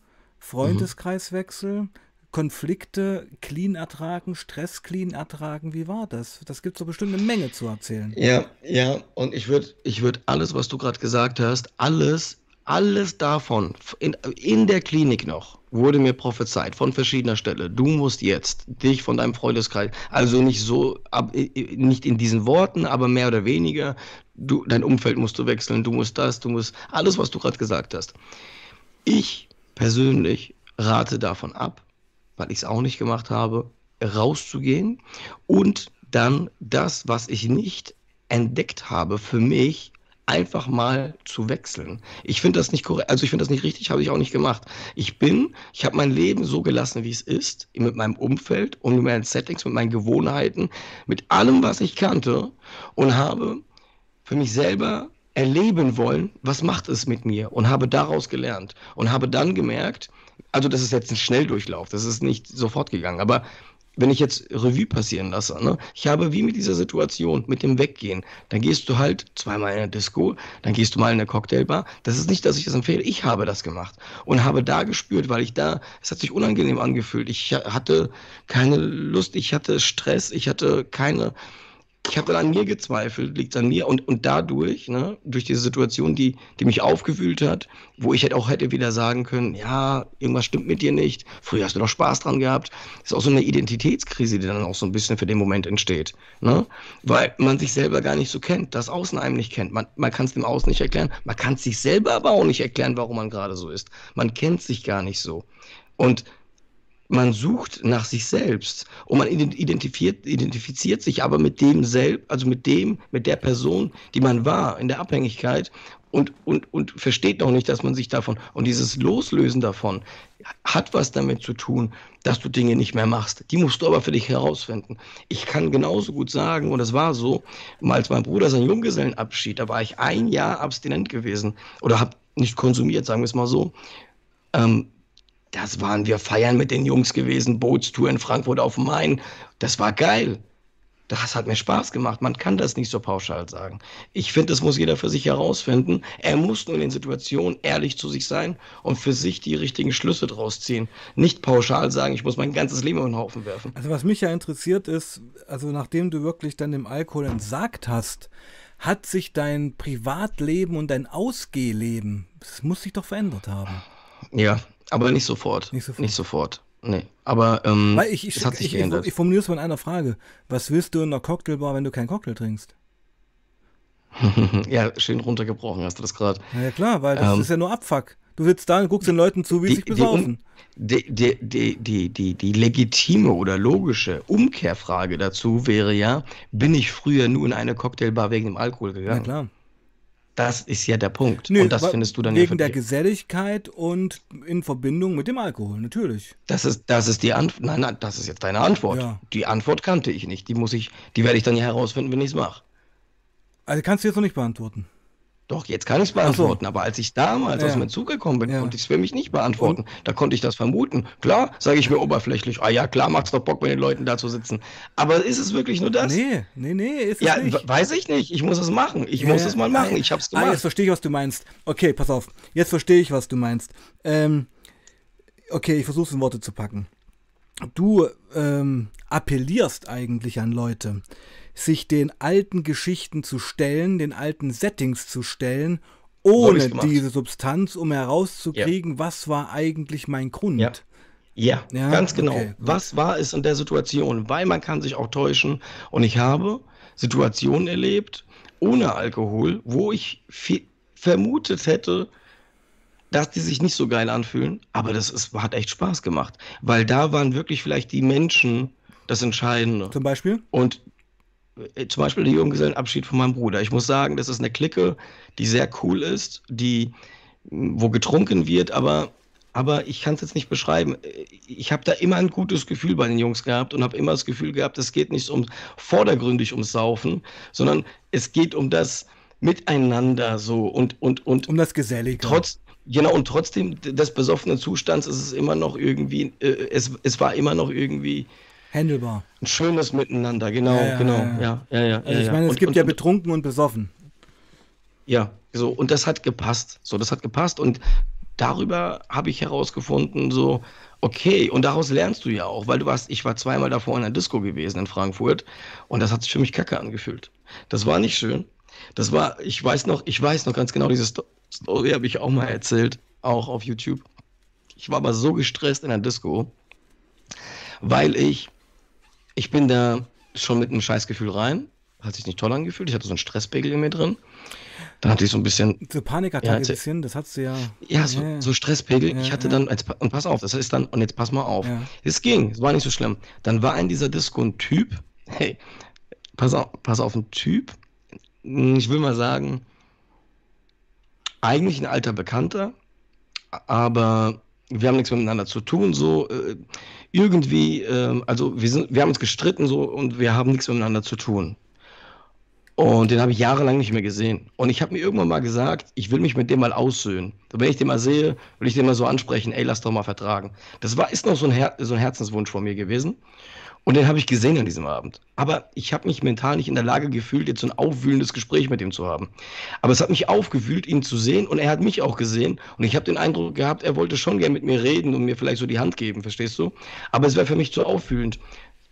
Speaker 1: Freundeskreiswechsel, Konflikte clean ertragen, Stress clean ertragen? Wie war das? Das gibt so bestimmt eine Menge zu erzählen.
Speaker 2: Ja, ja, und ich würde ich würd alles, was du gerade gesagt hast, alles, alles davon, in, in der Klinik noch, wurde mir prophezeit von verschiedener Stelle. Du musst jetzt dich von deinem Freundeskreis, also nicht so, ab, nicht in diesen Worten, aber mehr oder weniger, du, dein Umfeld musst du wechseln, du musst das, du musst, alles, was du gerade gesagt hast. Ich persönlich rate davon ab, weil ich es auch nicht gemacht habe, rauszugehen und dann das, was ich nicht entdeckt habe, für mich einfach mal zu wechseln. Ich finde das nicht korrekt, also ich finde das nicht richtig, habe ich auch nicht gemacht. Ich bin, ich habe mein Leben so gelassen, wie es ist, mit meinem Umfeld und mit meinen Settings, mit meinen Gewohnheiten, mit allem, was ich kannte und habe für mich selber erleben wollen, was macht es mit mir und habe daraus gelernt und habe dann gemerkt, also das ist jetzt ein Schnelldurchlauf, das ist nicht sofort gegangen, aber wenn ich jetzt Revue passieren lasse, ne, ich habe wie mit dieser Situation, mit dem Weggehen, dann gehst du halt zweimal in eine Disco, dann gehst du mal in eine Cocktailbar. Das ist nicht, dass ich das empfehle, ich habe das gemacht und habe da gespürt, weil ich da, es hat sich unangenehm angefühlt. Ich hatte keine Lust, ich hatte Stress, ich hatte keine, ich habe dann an mir gezweifelt, liegt an mir und, und dadurch, ne, durch diese Situation, die, die mich aufgewühlt hat, wo ich halt auch hätte wieder sagen können, ja, irgendwas stimmt mit dir nicht, früher hast du doch Spaß dran gehabt, ist auch so eine Identitätskrise, die dann auch so ein bisschen für den Moment entsteht, ne, weil man sich selber gar nicht so kennt, das Außen einem nicht kennt, man, man kann es dem Außen nicht erklären, man kann es sich selber aber auch nicht erklären, warum man gerade so ist, man kennt sich gar nicht so. Und man sucht nach sich selbst und man identifiziert, identifiziert sich aber mit dem selbst, also mit dem, mit der Person, die man war in der Abhängigkeit und, und, und versteht noch nicht, dass man sich davon und dieses Loslösen davon hat was damit zu tun, dass du Dinge nicht mehr machst. Die musst du aber für dich herausfinden. Ich kann genauso gut sagen, und es war so, als mein Bruder seinen Junggesellenabschied, da war ich ein Jahr abstinent gewesen oder habe nicht konsumiert, sagen wir es mal so. Ähm, das waren wir feiern mit den Jungs gewesen, Bootstour in Frankfurt auf dem Main. Das war geil. Das hat mir Spaß gemacht. Man kann das nicht so pauschal sagen. Ich finde, das muss jeder für sich herausfinden. Er muss nur in den Situationen ehrlich zu sich sein und für sich die richtigen Schlüsse draus ziehen. Nicht pauschal sagen, ich muss mein ganzes Leben in den Haufen werfen.
Speaker 1: Also was mich ja interessiert ist, also nachdem du wirklich dann dem Alkohol entsagt hast, hat sich dein Privatleben und dein Ausgehleben, das muss sich doch verändert haben.
Speaker 2: Ja, aber nicht sofort. Nicht sofort. Nicht sofort. Nee. Aber ähm,
Speaker 1: Weil ich, ich, das hat sich ich, geändert. Ich, ich formuliere es mal in einer Frage. Was willst du in einer Cocktailbar, wenn du keinen Cocktail trinkst?
Speaker 2: ja, schön runtergebrochen hast du das gerade.
Speaker 1: Na ja, klar, weil das ähm, ist ja nur Abfuck. Du sitzt da und guckst den Leuten zu, wie sie sich besaufen.
Speaker 2: Die, die, die, die, die, die legitime oder logische Umkehrfrage dazu wäre ja, bin ich früher nur in eine Cocktailbar wegen dem Alkohol gegangen? Ja, klar. Das ist ja der Punkt.
Speaker 1: Nö, und das findest du dann wegen ja der Geselligkeit und in Verbindung mit dem Alkohol, natürlich.
Speaker 2: Das ist, das ist die Antwort. Nein, nein, das ist jetzt deine Antwort. Ja. Die Antwort kannte ich nicht. Die muss ich, die werde ich dann ja herausfinden, wenn ich es mache.
Speaker 1: Also kannst du jetzt noch nicht beantworten.
Speaker 2: Doch, jetzt kann ich es beantworten. So. Aber als ich damals ja. aus dem Zug gekommen bin, ja. konnte ich es für mich nicht beantworten. Und? Da konnte ich das vermuten. Klar, sage ich mir oberflächlich, ah ja, klar macht es doch Bock, mit den Leuten da zu sitzen. Aber ist es wirklich nur das?
Speaker 1: Nee, nee, nee, ist
Speaker 2: es ja, nicht. weiß ich nicht. Ich muss es machen. Ich ja, muss es mal machen. Ich habe es
Speaker 1: gemacht. Ah, jetzt verstehe ich, was du meinst. Okay, pass auf. Jetzt verstehe ich, was du meinst. Ähm, okay, ich versuche es in Worte zu packen. Du ähm, appellierst eigentlich an Leute, sich den alten Geschichten zu stellen, den alten Settings zu stellen ohne diese Substanz, um herauszukriegen, ja. was war eigentlich mein Grund.
Speaker 2: Ja. Ja, ja ganz genau. Okay. Was war es in der Situation? Weil man kann sich auch täuschen. Und ich habe Situationen erlebt, ohne Alkohol, wo ich vermutet hätte, dass die sich nicht so geil anfühlen. Aber das ist, hat echt Spaß gemacht. Weil da waren wirklich vielleicht die Menschen das Entscheidende.
Speaker 1: Zum Beispiel?
Speaker 2: Und zum Beispiel der Junggesellenabschied von meinem Bruder. Ich muss sagen, das ist eine Clique, die sehr cool ist, die, wo getrunken wird, aber, aber ich kann es jetzt nicht beschreiben. Ich habe da immer ein gutes Gefühl bei den Jungs gehabt und habe immer das Gefühl gehabt, es geht nicht um vordergründig ums Saufen, sondern es geht um das Miteinander so und und und
Speaker 1: um das Gesellige.
Speaker 2: Trotz Genau, und trotzdem des besoffenen Zustands ist es immer noch irgendwie, äh, es, es war immer noch irgendwie
Speaker 1: Handelbar.
Speaker 2: Ein schönes Miteinander, genau, ja, ja, genau. Ja, ja, ja.
Speaker 1: also ich meine, es und, gibt und, ja betrunken und besoffen.
Speaker 2: Ja, so, und das hat gepasst. So, das hat gepasst und darüber habe ich herausgefunden, so, okay, und daraus lernst du ja auch, weil du warst, ich war zweimal davor in der Disco gewesen in Frankfurt und das hat sich für mich kacke angefühlt. Das war nicht schön. Das war, ich weiß noch, ich weiß noch ganz genau, diese Story habe ich auch mal erzählt, auch auf YouTube. Ich war aber so gestresst in der Disco, weil ich, ich bin da schon mit einem Scheißgefühl rein, hat sich nicht toll angefühlt, ich hatte so einen Stresspegel in mir drin. Dann hatte ich so ein bisschen.
Speaker 1: So Panikattacke ja, ein bisschen, das hast du ja.
Speaker 2: Ja, so, ja, so Stresspegel. Ja, ich hatte dann, und pass auf, das ist dann, und jetzt pass mal auf. Es ging, es war nicht so schlimm. Dann war in dieser Disco ein Typ, hey, pass auf, pass auf, ein Typ, hm, ich will mal sagen, eigentlich ein alter Bekannter, aber wir haben nichts miteinander zu tun, so äh, irgendwie, äh, also wir, sind, wir haben uns gestritten so und wir haben nichts miteinander zu tun. Und den habe ich jahrelang nicht mehr gesehen. Und ich habe mir irgendwann mal gesagt, ich will mich mit dem mal aussöhnen. Wenn ich den mal sehe, will ich den mal so ansprechen, ey, lass doch mal vertragen. Das war, ist noch so ein, Her so ein Herzenswunsch von mir gewesen. Und den habe ich gesehen an diesem Abend. Aber ich habe mich mental nicht in der Lage gefühlt, jetzt so ein aufwühlendes Gespräch mit ihm zu haben. Aber es hat mich aufgewühlt, ihn zu sehen und er hat mich auch gesehen. Und ich habe den Eindruck gehabt, er wollte schon gern mit mir reden und mir vielleicht so die Hand geben, verstehst du? Aber es wäre für mich zu aufwühlend.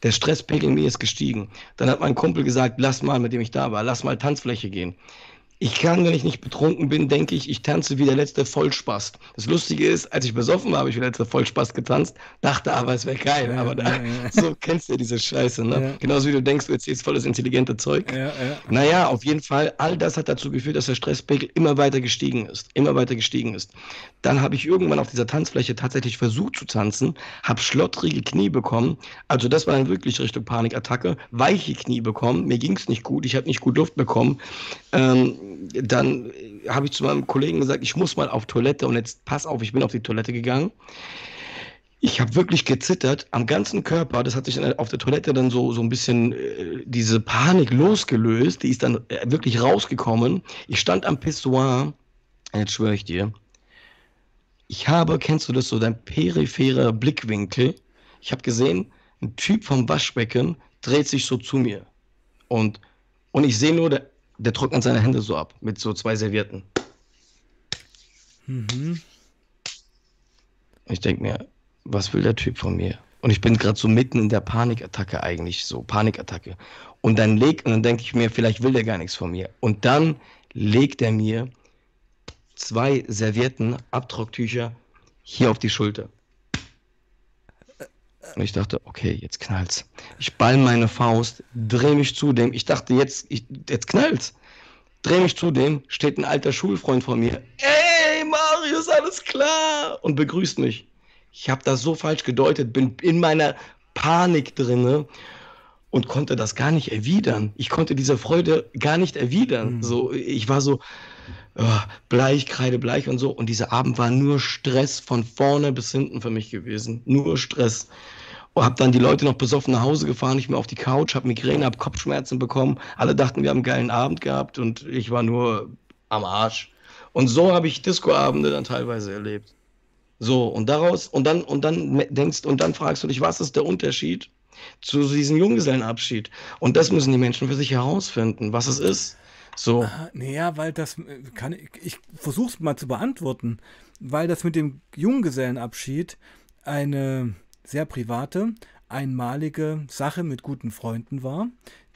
Speaker 2: Der Stresspegel in mir ist gestiegen. Dann hat mein Kumpel gesagt, lass mal, mit dem ich da war, lass mal Tanzfläche gehen. Ich kann, wenn ich nicht betrunken bin, denke ich, ich tanze wie der letzte Vollspast. Das Lustige ist, als ich besoffen war, habe ich wie der letzte Vollspast getanzt, dachte aber, es wäre geil. Aber da, ja, ja. so kennst du ja diese Scheiße, ne? Genauso wie du denkst, du erzählst volles intelligente Zeug. Ja, ja. Naja, auf jeden Fall, all das hat dazu geführt, dass der Stresspegel immer weiter gestiegen ist. Immer weiter gestiegen ist. Dann habe ich irgendwann auf dieser Tanzfläche tatsächlich versucht zu tanzen, habe schlottrige Knie bekommen. Also das war dann wirklich Richtung Panikattacke. Weiche Knie bekommen. Mir ging es nicht gut. Ich habe nicht gut Luft bekommen. Ähm, dann habe ich zu meinem Kollegen gesagt, ich muss mal auf Toilette und jetzt pass auf, ich bin auf die Toilette gegangen. Ich habe wirklich gezittert am ganzen Körper. Das hat sich auf der Toilette dann so, so ein bisschen äh, diese Panik losgelöst. Die ist dann äh, wirklich rausgekommen. Ich stand am Pissoir. Jetzt schwöre ich dir. Ich habe, kennst du das so, dein peripherer Blickwinkel? Ich habe gesehen, ein Typ vom Waschbecken dreht sich so zu mir. Und, und ich sehe nur, der, der trocknet seine Hände so ab mit so zwei Servietten. Mhm. Ich denke mir, was will der Typ von mir? Und ich bin gerade so mitten in der Panikattacke eigentlich, so Panikattacke. Und dann legt, und dann denke ich mir, vielleicht will der gar nichts von mir. Und dann legt er mir zwei Servietten, Abtrocktücher hier auf die Schulter. Und ich dachte, okay, jetzt knallt's. Ich ball meine Faust, dreh mich zu dem. Ich dachte, jetzt, ich, jetzt knallt's. Dreh mich zu dem, steht ein alter Schulfreund von mir. Ey, Marius, alles klar! Und begrüßt mich. Ich habe das so falsch gedeutet, bin in meiner Panik drinne und konnte das gar nicht erwidern. Ich konnte diese Freude gar nicht erwidern. Mhm. So, ich war so oh, bleich, kreidebleich und so. Und dieser Abend war nur Stress von vorne bis hinten für mich gewesen. Nur Stress. Und hab dann die Leute noch besoffen nach Hause gefahren, ich mir auf die Couch, hab Migräne, hab Kopfschmerzen bekommen. Alle dachten, wir haben einen geilen Abend gehabt und ich war nur am Arsch. Und so habe ich Discoabende dann teilweise erlebt. So, und daraus, und dann, und dann denkst, und dann fragst du dich, was ist der Unterschied zu diesem Junggesellenabschied? Und das müssen die Menschen für sich herausfinden, was es ist. So.
Speaker 1: Naja, weil das äh, kann ich, ich versuche es mal zu beantworten, weil das mit dem Junggesellenabschied eine sehr private, einmalige Sache mit guten Freunden war,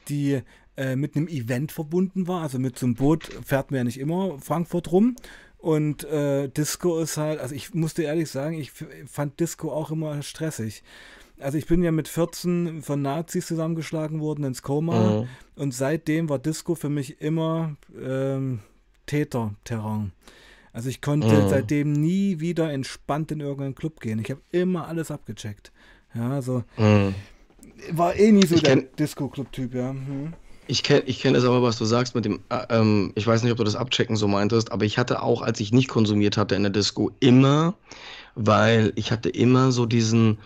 Speaker 1: die äh, mit einem Event verbunden war. Also mit so einem Boot fährt man ja nicht immer Frankfurt rum. Und äh, Disco ist halt, also ich musste ehrlich sagen, ich fand Disco auch immer stressig. Also ich bin ja mit 14 von Nazis zusammengeschlagen worden ins Koma. Mhm. Und seitdem war Disco für mich immer ähm, Täter-Terrain. Also ich konnte mhm. seitdem nie wieder entspannt in irgendeinen Club gehen. Ich habe immer alles abgecheckt. Ja, also mhm. war eh nie so ich der Disco-Club-Typ, ja. Mhm.
Speaker 2: Ich kenne ich kenn das aber, was du sagst mit dem, äh, ähm, ich weiß nicht, ob du das Abchecken so meintest, aber ich hatte auch, als ich nicht konsumiert hatte in der Disco, immer, weil ich hatte immer so diesen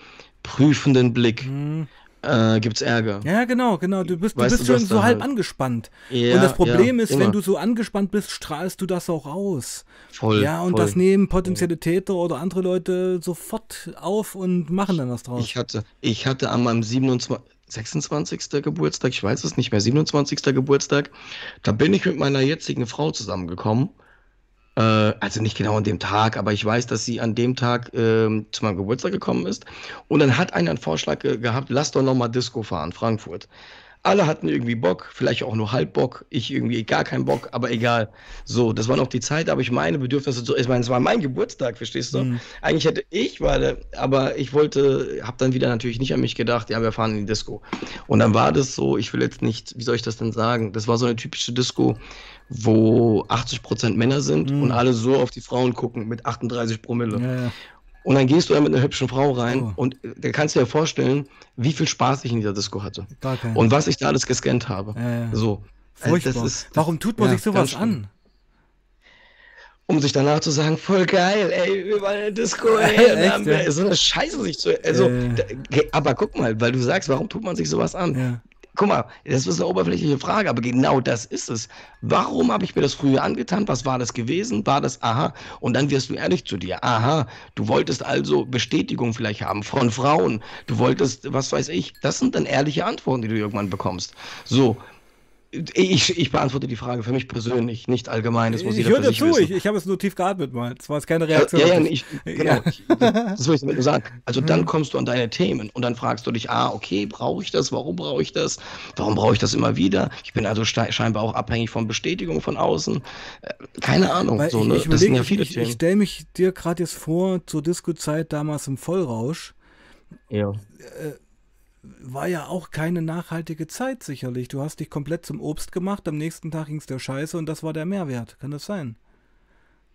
Speaker 2: prüfenden Blick. Mhm äh, gibt es Ärger.
Speaker 1: Ja, genau, genau. Du bist, du bist schon so halb halt. angespannt. Ja, und das Problem ja, ist, immer. wenn du so angespannt bist, strahlst du das auch aus. Voll. Ja, und voll. das nehmen potenzielle Täter oder andere Leute sofort auf und machen dann was draus.
Speaker 2: Ich hatte, ich hatte an meinem 27. 26. Geburtstag, ich weiß es nicht mehr, 27. Geburtstag, da bin ich mit meiner jetzigen Frau zusammengekommen. Äh, also nicht genau an dem Tag, aber ich weiß, dass sie an dem Tag äh, zu meinem Geburtstag gekommen ist. Und dann hat einer einen Vorschlag ge gehabt, lass doch nochmal Disco fahren, Frankfurt. Alle hatten irgendwie Bock, vielleicht auch nur halb Bock, ich irgendwie gar keinen Bock, aber egal. So, das war noch die Zeit, aber ich meine Bedürfnisse so, ich meine, es war mein Geburtstag, verstehst du? Mhm. Eigentlich hätte ich, weil, aber ich wollte, habe dann wieder natürlich nicht an mich gedacht, ja, wir fahren in die Disco. Und dann war das so, ich will jetzt nicht, wie soll ich das denn sagen? Das war so eine typische Disco, wo 80 Prozent Männer sind mhm. und alle so auf die Frauen gucken mit 38 Promille. Ja, ja. Und dann gehst du da mit einer hübschen Frau rein oh. und äh, da kannst du dir vorstellen, wie viel Spaß ich in dieser Disco hatte. Und was ich da alles gescannt habe. Ja, ja. So.
Speaker 1: Furchtbar. Ist, Warum tut man ja, sich sowas an?
Speaker 2: Um sich danach zu sagen, voll geil, ey, wir waren in der Disco, ey, Echt, wir, so eine Scheiße sich zu. Also, äh. da, aber guck mal, weil du sagst, warum tut man sich sowas an? Guck mal, das ist eine oberflächliche Frage, aber genau das ist es. Warum habe ich mir das früher angetan? Was war das gewesen? War das aha? Und dann wirst du ehrlich zu dir. Aha, du wolltest also Bestätigung vielleicht haben von Frauen. Du wolltest, was weiß ich. Das sind dann ehrliche Antworten, die du irgendwann bekommst. So, ich, ich, beantworte die Frage für mich persönlich, nicht allgemein. Das muss
Speaker 1: ich höre dir zu, wissen. ich, ich habe es nur tief geatmet mal. Es war jetzt keine Reaktion. Ja, ja, ich,
Speaker 2: genau. Ich, das will ich damit nur sagen. Also dann mhm. kommst du an deine Themen und dann fragst du dich, ah, okay, brauche ich das? Warum brauche ich das? Warum brauche ich das immer wieder? Ich bin also scheinbar auch abhängig von Bestätigung von außen. Äh, keine Ahnung. so, ne?
Speaker 1: ich, das sind ja viele ich, Themen. Ich stelle mich dir gerade jetzt vor, zur Disco-Zeit damals im Vollrausch. Ja. Äh, war ja auch keine nachhaltige Zeit sicherlich. Du hast dich komplett zum Obst gemacht, am nächsten Tag ging es dir scheiße und das war der Mehrwert. Kann das sein?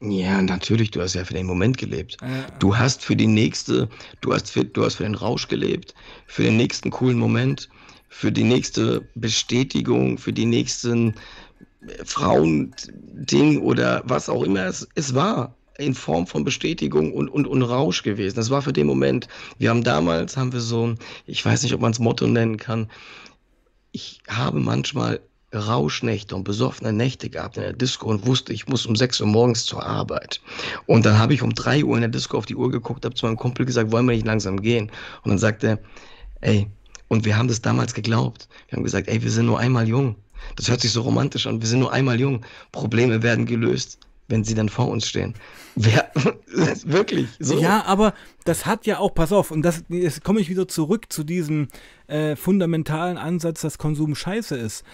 Speaker 2: Ja, natürlich, du hast ja für den Moment gelebt. Ja. Du hast für die nächste, du hast für, du hast für den Rausch gelebt, für den nächsten coolen Moment, für die nächste Bestätigung, für die nächsten Frauending oder was auch immer es, es war in Form von Bestätigung und, und, und Rausch gewesen. Das war für den Moment. Wir haben damals, haben wir so, ich weiß nicht, ob man es Motto nennen kann, ich habe manchmal Rauschnächte und besoffene Nächte gehabt in der Disco und wusste, ich muss um 6 Uhr morgens zur Arbeit. Und dann habe ich um 3 Uhr in der Disco auf die Uhr geguckt, habe zu meinem Kumpel gesagt, wollen wir nicht langsam gehen? Und dann sagte er, ey, und wir haben das damals geglaubt. Wir haben gesagt, ey, wir sind nur einmal jung. Das hört sich so romantisch an. Wir sind nur einmal jung. Probleme werden gelöst wenn sie dann vor uns stehen. Wer, wirklich
Speaker 1: so. Ja, aber das hat ja auch, pass auf, und das jetzt komme ich wieder zurück zu diesem äh, fundamentalen Ansatz, dass Konsum scheiße ist.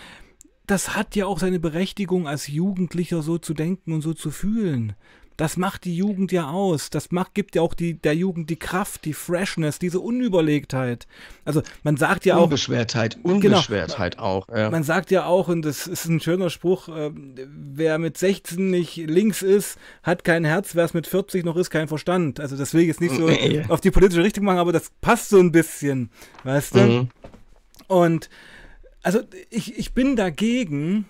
Speaker 1: Das hat ja auch seine Berechtigung, als Jugendlicher so zu denken und so zu fühlen. Das macht die Jugend ja aus. Das macht, gibt ja auch die, der Jugend die Kraft, die Freshness, diese Unüberlegtheit. Also man sagt ja auch.
Speaker 2: Unbeschwertheit, genau. Unbeschwertheit genau, auch.
Speaker 1: Ja. Man sagt ja auch, und das ist ein schöner Spruch, äh, wer mit 16 nicht links ist, hat kein Herz, wer es mit 40 noch ist, kein Verstand. Also das will ich jetzt nicht so nee. auf die politische Richtung machen, aber das passt so ein bisschen, weißt du? Mhm. Und also ich, ich bin dagegen,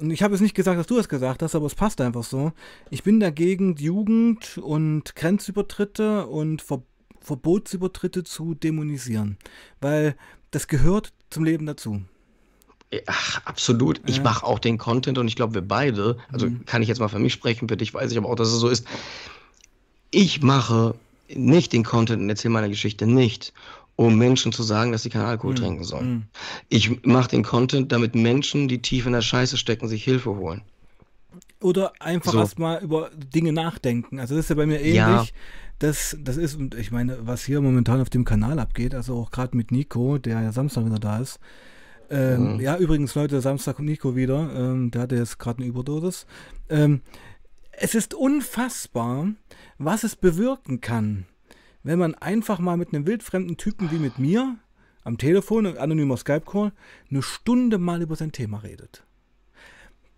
Speaker 1: und ich habe es nicht gesagt, dass du es gesagt hast, aber es passt einfach so. Ich bin dagegen, Jugend und Grenzübertritte und Ver Verbotsübertritte zu dämonisieren, weil das gehört zum Leben dazu.
Speaker 2: Ach, absolut. Ich ja. mache auch den Content und ich glaube, wir beide, also mhm. kann ich jetzt mal für mich sprechen, für dich weiß ich aber auch, dass es so ist. Ich mache nicht den Content und erzähle meine Geschichte nicht, um Menschen zu sagen, dass sie keinen Alkohol mm, trinken sollen. Mm. Ich mache den Content, damit Menschen, die tief in der Scheiße stecken, sich Hilfe holen.
Speaker 1: Oder einfach so. erstmal über Dinge nachdenken. Also das ist ja bei mir ähnlich. Ja. Das, das ist, und ich meine, was hier momentan auf dem Kanal abgeht, also auch gerade mit Nico, der ja Samstag wieder da ist. Ähm, mhm. Ja, übrigens, Leute, Samstag kommt Nico wieder. Ähm, der hatte jetzt gerade eine Überdosis. Ähm, es ist unfassbar, was es bewirken kann, wenn man einfach mal mit einem wildfremden Typen wie mit mir am Telefon, anonymer Skype-Call, eine Stunde mal über sein Thema redet.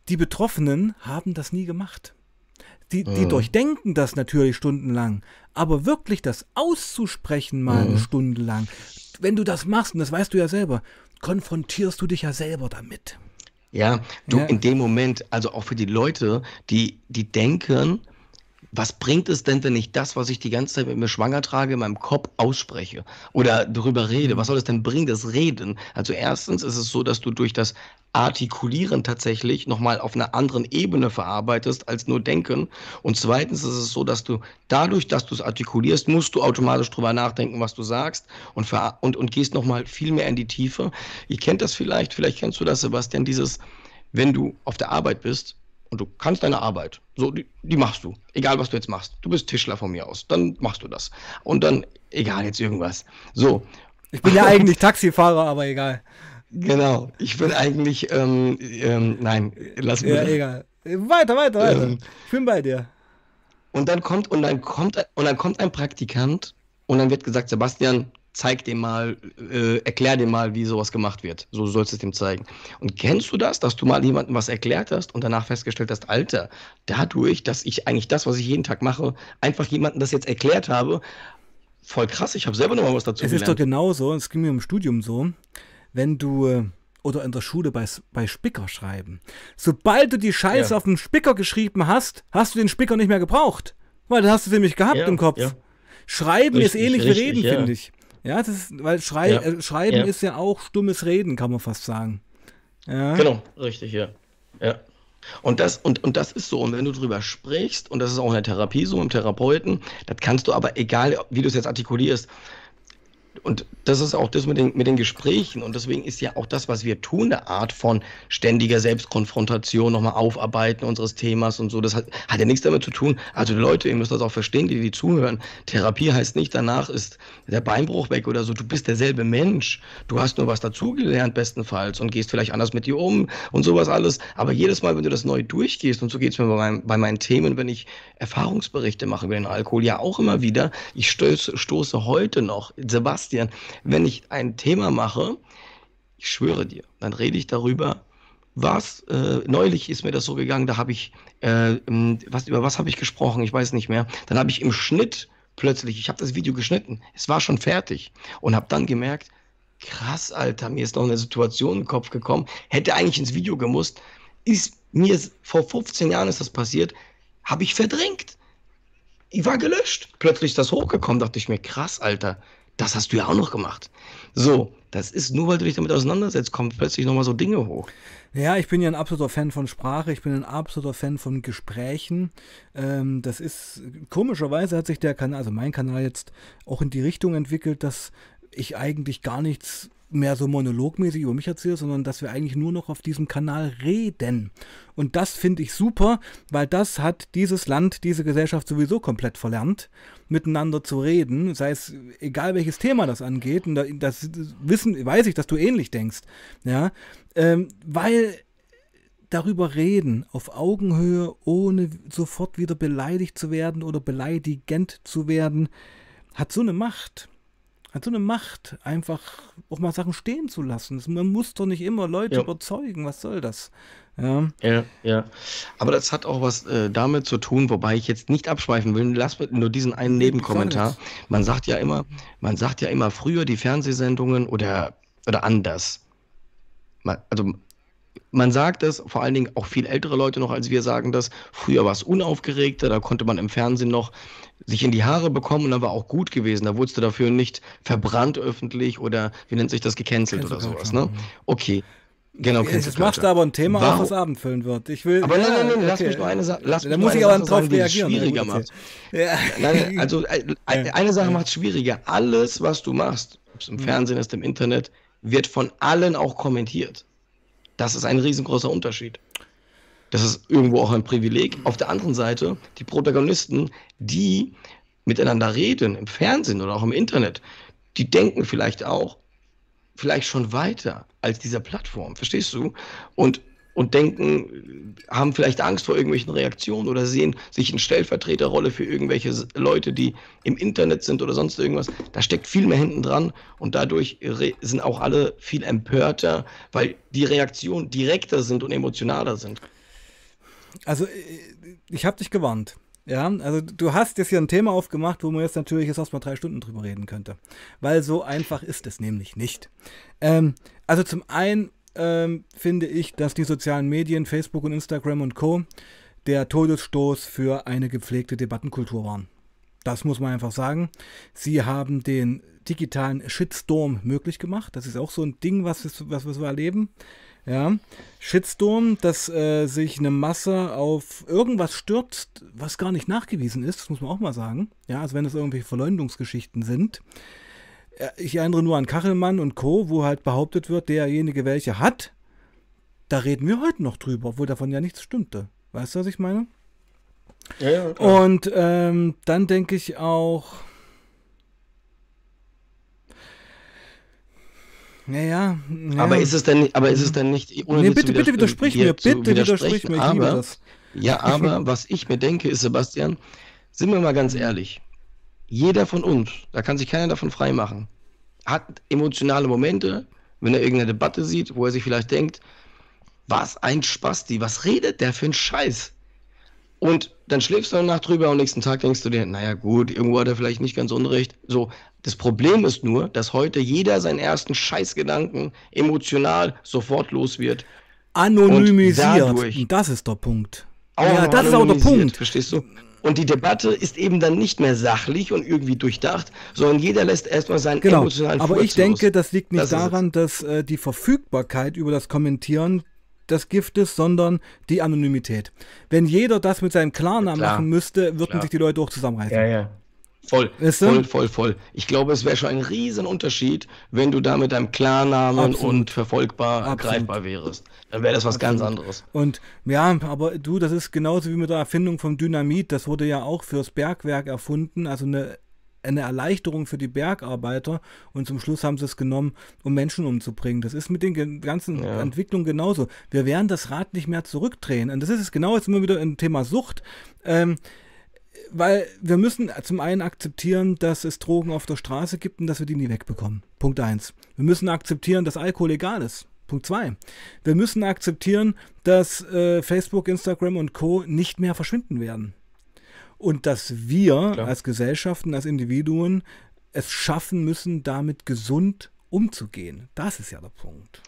Speaker 1: Die Betroffenen haben das nie gemacht. Die, die mhm. durchdenken das natürlich stundenlang, aber wirklich das auszusprechen mal mhm. eine Stunde lang, wenn du das machst, und das weißt du ja selber, konfrontierst du dich ja selber damit.
Speaker 2: Ja, du ja. in dem Moment, also auch für die Leute, die, die denken, was bringt es denn, wenn ich das, was ich die ganze Zeit mit mir schwanger trage, in meinem Kopf ausspreche oder darüber rede? Was soll es denn bringen, das Reden? Also erstens ist es so, dass du durch das Artikulieren tatsächlich nochmal auf einer anderen Ebene verarbeitest als nur Denken. Und zweitens ist es so, dass du dadurch, dass du es artikulierst, musst du automatisch drüber nachdenken, was du sagst und, und, und gehst nochmal viel mehr in die Tiefe. Ihr kennt das vielleicht, vielleicht kennst du das, Sebastian, dieses, wenn du auf der Arbeit bist und du kannst deine Arbeit. So, die, die, machst du. Egal, was du jetzt machst. Du bist Tischler von mir aus. Dann machst du das. Und dann, egal jetzt irgendwas. So.
Speaker 1: Ich bin ja eigentlich Taxifahrer, aber egal.
Speaker 2: Genau. Ich bin eigentlich, ähm, ähm, nein, lass mich.
Speaker 1: Ja, egal. Weiter, weiter, weiter. Ähm, ich bin bei dir.
Speaker 2: Und dann kommt, und dann kommt, und dann kommt ein Praktikant und dann wird gesagt, Sebastian, zeig dem mal, äh, erklär dem mal, wie sowas gemacht wird. So sollst du es dem zeigen. Und kennst du das, dass du mal jemandem was erklärt hast und danach festgestellt hast, Alter, dadurch, dass ich eigentlich das, was ich jeden Tag mache, einfach jemandem das jetzt erklärt habe, voll krass, ich habe selber noch mal was dazu
Speaker 1: es gelernt. Es ist doch genauso, es ging mir im Studium so, wenn du äh, oder in der Schule bei, bei Spicker schreiben. Sobald du die Scheiße ja. auf den Spicker geschrieben hast, hast du den Spicker nicht mehr gebraucht. Weil dann hast du nämlich gehabt ja, im Kopf. Ja. Schreiben richtig, ist ähnlich wie Reden, finde ich. Ja, das ist, weil Schrei ja. äh, Schreiben ja. ist ja auch stummes Reden, kann man fast sagen.
Speaker 2: Ja. Genau, richtig, ja. Ja. Und das, und, und das ist so, und wenn du drüber sprichst, und das ist auch in der Therapie so, im Therapeuten, das kannst du aber, egal wie du es jetzt artikulierst, und das ist auch das mit den, mit den Gesprächen. Und deswegen ist ja auch das, was wir tun, eine Art von ständiger Selbstkonfrontation, nochmal aufarbeiten unseres Themas und so. Das hat, hat ja nichts damit zu tun. Also die Leute, ihr müsst das auch verstehen, die, die zuhören. Therapie heißt nicht, danach ist der Beinbruch weg oder so. Du bist derselbe Mensch. Du hast nur was dazugelernt, bestenfalls, und gehst vielleicht anders mit dir um und sowas alles. Aber jedes Mal, wenn du das neu durchgehst, und so geht es mir bei, meinem, bei meinen Themen, wenn ich Erfahrungsberichte mache über den Alkohol, ja auch immer wieder, ich stoße, stoße heute noch, Sebastian, Sebastian, wenn ich ein Thema mache, ich schwöre dir, dann rede ich darüber, was, äh, neulich ist mir das so gegangen, da habe ich, äh, was, über was habe ich gesprochen, ich weiß nicht mehr. Dann habe ich im Schnitt plötzlich, ich habe das Video geschnitten, es war schon fertig und habe dann gemerkt, krass, Alter, mir ist noch eine Situation im Kopf gekommen, hätte eigentlich ins Video gemusst, ist mir vor 15 Jahren ist das passiert, habe ich verdrängt. Ich war gelöscht. Plötzlich ist das hochgekommen, dachte ich mir, krass, Alter, das hast du ja auch noch gemacht. So, das ist nur, weil du dich damit auseinandersetzt, kommen plötzlich nochmal so Dinge hoch.
Speaker 1: Ja, ich bin ja ein absoluter Fan von Sprache, ich bin ein absoluter Fan von Gesprächen. Ähm, das ist, komischerweise hat sich der Kanal, also mein Kanal jetzt auch in die Richtung entwickelt, dass ich eigentlich gar nichts mehr so monologmäßig über mich erzähle, sondern dass wir eigentlich nur noch auf diesem Kanal reden. Und das finde ich super, weil das hat dieses Land, diese Gesellschaft sowieso komplett verlernt, miteinander zu reden, sei es egal welches Thema das angeht. Und das wissen, weiß ich, dass du ähnlich denkst. Ja, ähm, weil darüber reden, auf Augenhöhe, ohne sofort wieder beleidigt zu werden oder beleidigend zu werden, hat so eine Macht hat so eine Macht, einfach auch mal Sachen stehen zu lassen. Man muss doch nicht immer Leute ja. überzeugen, was soll das?
Speaker 2: Ja. ja, ja. Aber das hat auch was äh, damit zu tun, wobei ich jetzt nicht abschweifen will. Lass mir nur diesen einen Nebenkommentar. Man sagt ja immer, man sagt ja immer früher die Fernsehsendungen oder, oder anders. Man, also man sagt es, vor allen Dingen auch viel ältere Leute noch als wir sagen das. Früher war es unaufgeregter, da konnte man im Fernsehen noch sich in die Haare bekommen und dann war auch gut gewesen. Da wurdest du dafür nicht verbrannt öffentlich oder wie nennt sich das gecancelt oder sowas. Ne? Okay.
Speaker 1: Genau, Jetzt machst du aber ein Thema Warum? auf, was abendfüllend wird. Ich will.
Speaker 2: Aber nein, nein, nein, okay. lass mich nur eine Sache. Lass
Speaker 1: da muss ich aber drauf reagieren.
Speaker 2: Schwieriger macht. Ja. Nein, also äh, eine Sache macht es schwieriger. Alles, was du machst, ob es im mhm. Fernsehen ist, im Internet, wird von allen auch kommentiert. Das ist ein riesengroßer Unterschied. Das ist irgendwo auch ein Privileg. Auf der anderen Seite, die Protagonisten, die miteinander reden, im Fernsehen oder auch im Internet, die denken vielleicht auch, vielleicht schon weiter als dieser Plattform, verstehst du? Und, und denken, haben vielleicht Angst vor irgendwelchen Reaktionen oder sehen sich in Stellvertreterrolle für irgendwelche Leute, die im Internet sind oder sonst irgendwas. Da steckt viel mehr hinten dran und dadurch sind auch alle viel empörter, weil die Reaktionen direkter sind und emotionaler sind.
Speaker 1: Also, äh, ich habe dich gewarnt. Ja, also du hast jetzt hier ein Thema aufgemacht, wo man jetzt natürlich jetzt erstmal drei Stunden drüber reden könnte. Weil so einfach ist es nämlich nicht. Ähm, also zum einen ähm, finde ich, dass die sozialen Medien, Facebook und Instagram und Co. der Todesstoß für eine gepflegte Debattenkultur waren. Das muss man einfach sagen. Sie haben den digitalen Shitstorm möglich gemacht. Das ist auch so ein Ding, was, was, was wir erleben. Ja. Shitstorm, dass äh, sich eine Masse auf irgendwas stürzt, was gar nicht nachgewiesen ist, das muss man auch mal sagen. Ja, also wenn es irgendwelche Verleumdungsgeschichten sind. Ich erinnere nur an Kachelmann und Co., wo halt behauptet wird, derjenige welche hat, da reden wir heute noch drüber, obwohl davon ja nichts stimmte. Weißt du, was ich meine?
Speaker 2: Ja, ja,
Speaker 1: Und ähm, dann denke ich auch, naja, ja.
Speaker 2: Aber ist es denn, aber ist es denn nicht, ohne
Speaker 1: nee, bitte, bitte
Speaker 2: widers-
Speaker 1: widersprich mir, bitte widersprich mir, ich liebe
Speaker 2: aber,
Speaker 1: das.
Speaker 2: Ja, aber was ich mir denke, ist, Sebastian, sind wir mal ganz ehrlich, jeder von uns, da kann sich keiner davon freimachen, hat emotionale Momente, wenn er irgendeine Debatte sieht, wo er sich vielleicht denkt, was ein Spasti, was redet der für einen Scheiß? Und dann schläfst du eine Nacht drüber und am nächsten Tag denkst du dir, naja gut, irgendwo hat er vielleicht nicht ganz unrecht. So, das Problem ist nur, dass heute jeder seinen ersten Scheißgedanken emotional sofort los wird.
Speaker 1: Anonymisiert.
Speaker 2: dadurch-
Speaker 1: das ist der Punkt. Ja, das ist auch der Punkt.
Speaker 2: Verstehst du? Und die Debatte ist eben dann nicht mehr sachlich und irgendwie durchdacht, sondern jeder lässt erstmal seinen
Speaker 1: Genau.
Speaker 2: emotionalen
Speaker 1: Aber
Speaker 2: Furz
Speaker 1: ich denke,
Speaker 2: los.
Speaker 1: das liegt nicht
Speaker 2: Das
Speaker 1: daran, dass äh, die Verfügbarkeit über das Kommentieren das Gift ist, sondern die Anonymität. Wenn jeder das mit seinem Klarnamen
Speaker 2: Klar.
Speaker 1: machen müsste, würden
Speaker 2: Klar.
Speaker 1: sich die Leute auch zusammenreißen.
Speaker 2: ja. Voll,
Speaker 1: Weißt du?
Speaker 2: voll, voll, voll. Ich glaube, es wäre schon ein Riesenunterschied, wenn du da mit deinem Klarnamen
Speaker 1: Absolut.
Speaker 2: und verfolgbar
Speaker 1: Absolut.
Speaker 2: greifbar wärst. Dann wäre das was ganz anderes.
Speaker 1: Und ja, aber du, das ist genauso wie mit der Erfindung vom Dynamit. Das wurde ja auch fürs Bergwerk erfunden, also eine, eine Erleichterung für die Bergarbeiter. Und zum Schluss haben sie es genommen, um Menschen umzubringen. Das ist mit den ganzen
Speaker 2: Ja.
Speaker 1: Entwicklungen genauso. Wir werden das Rad nicht mehr zurückdrehen. Und das ist es genau jetzt immer wieder ein Thema Sucht. Ähm, weil wir müssen zum einen akzeptieren, dass es Drogen auf der Straße gibt und dass wir die nie wegbekommen. Punkt eins. Wir müssen akzeptieren, dass Alkohol legal ist. Punkt zwei. Wir müssen akzeptieren, dass äh, Facebook, Instagram und Co. nicht mehr verschwinden werden. Und dass wir
Speaker 2: Klar.
Speaker 1: als Gesellschaften, als Individuen es schaffen müssen, damit gesund umzugehen. Das ist ja der Punkt.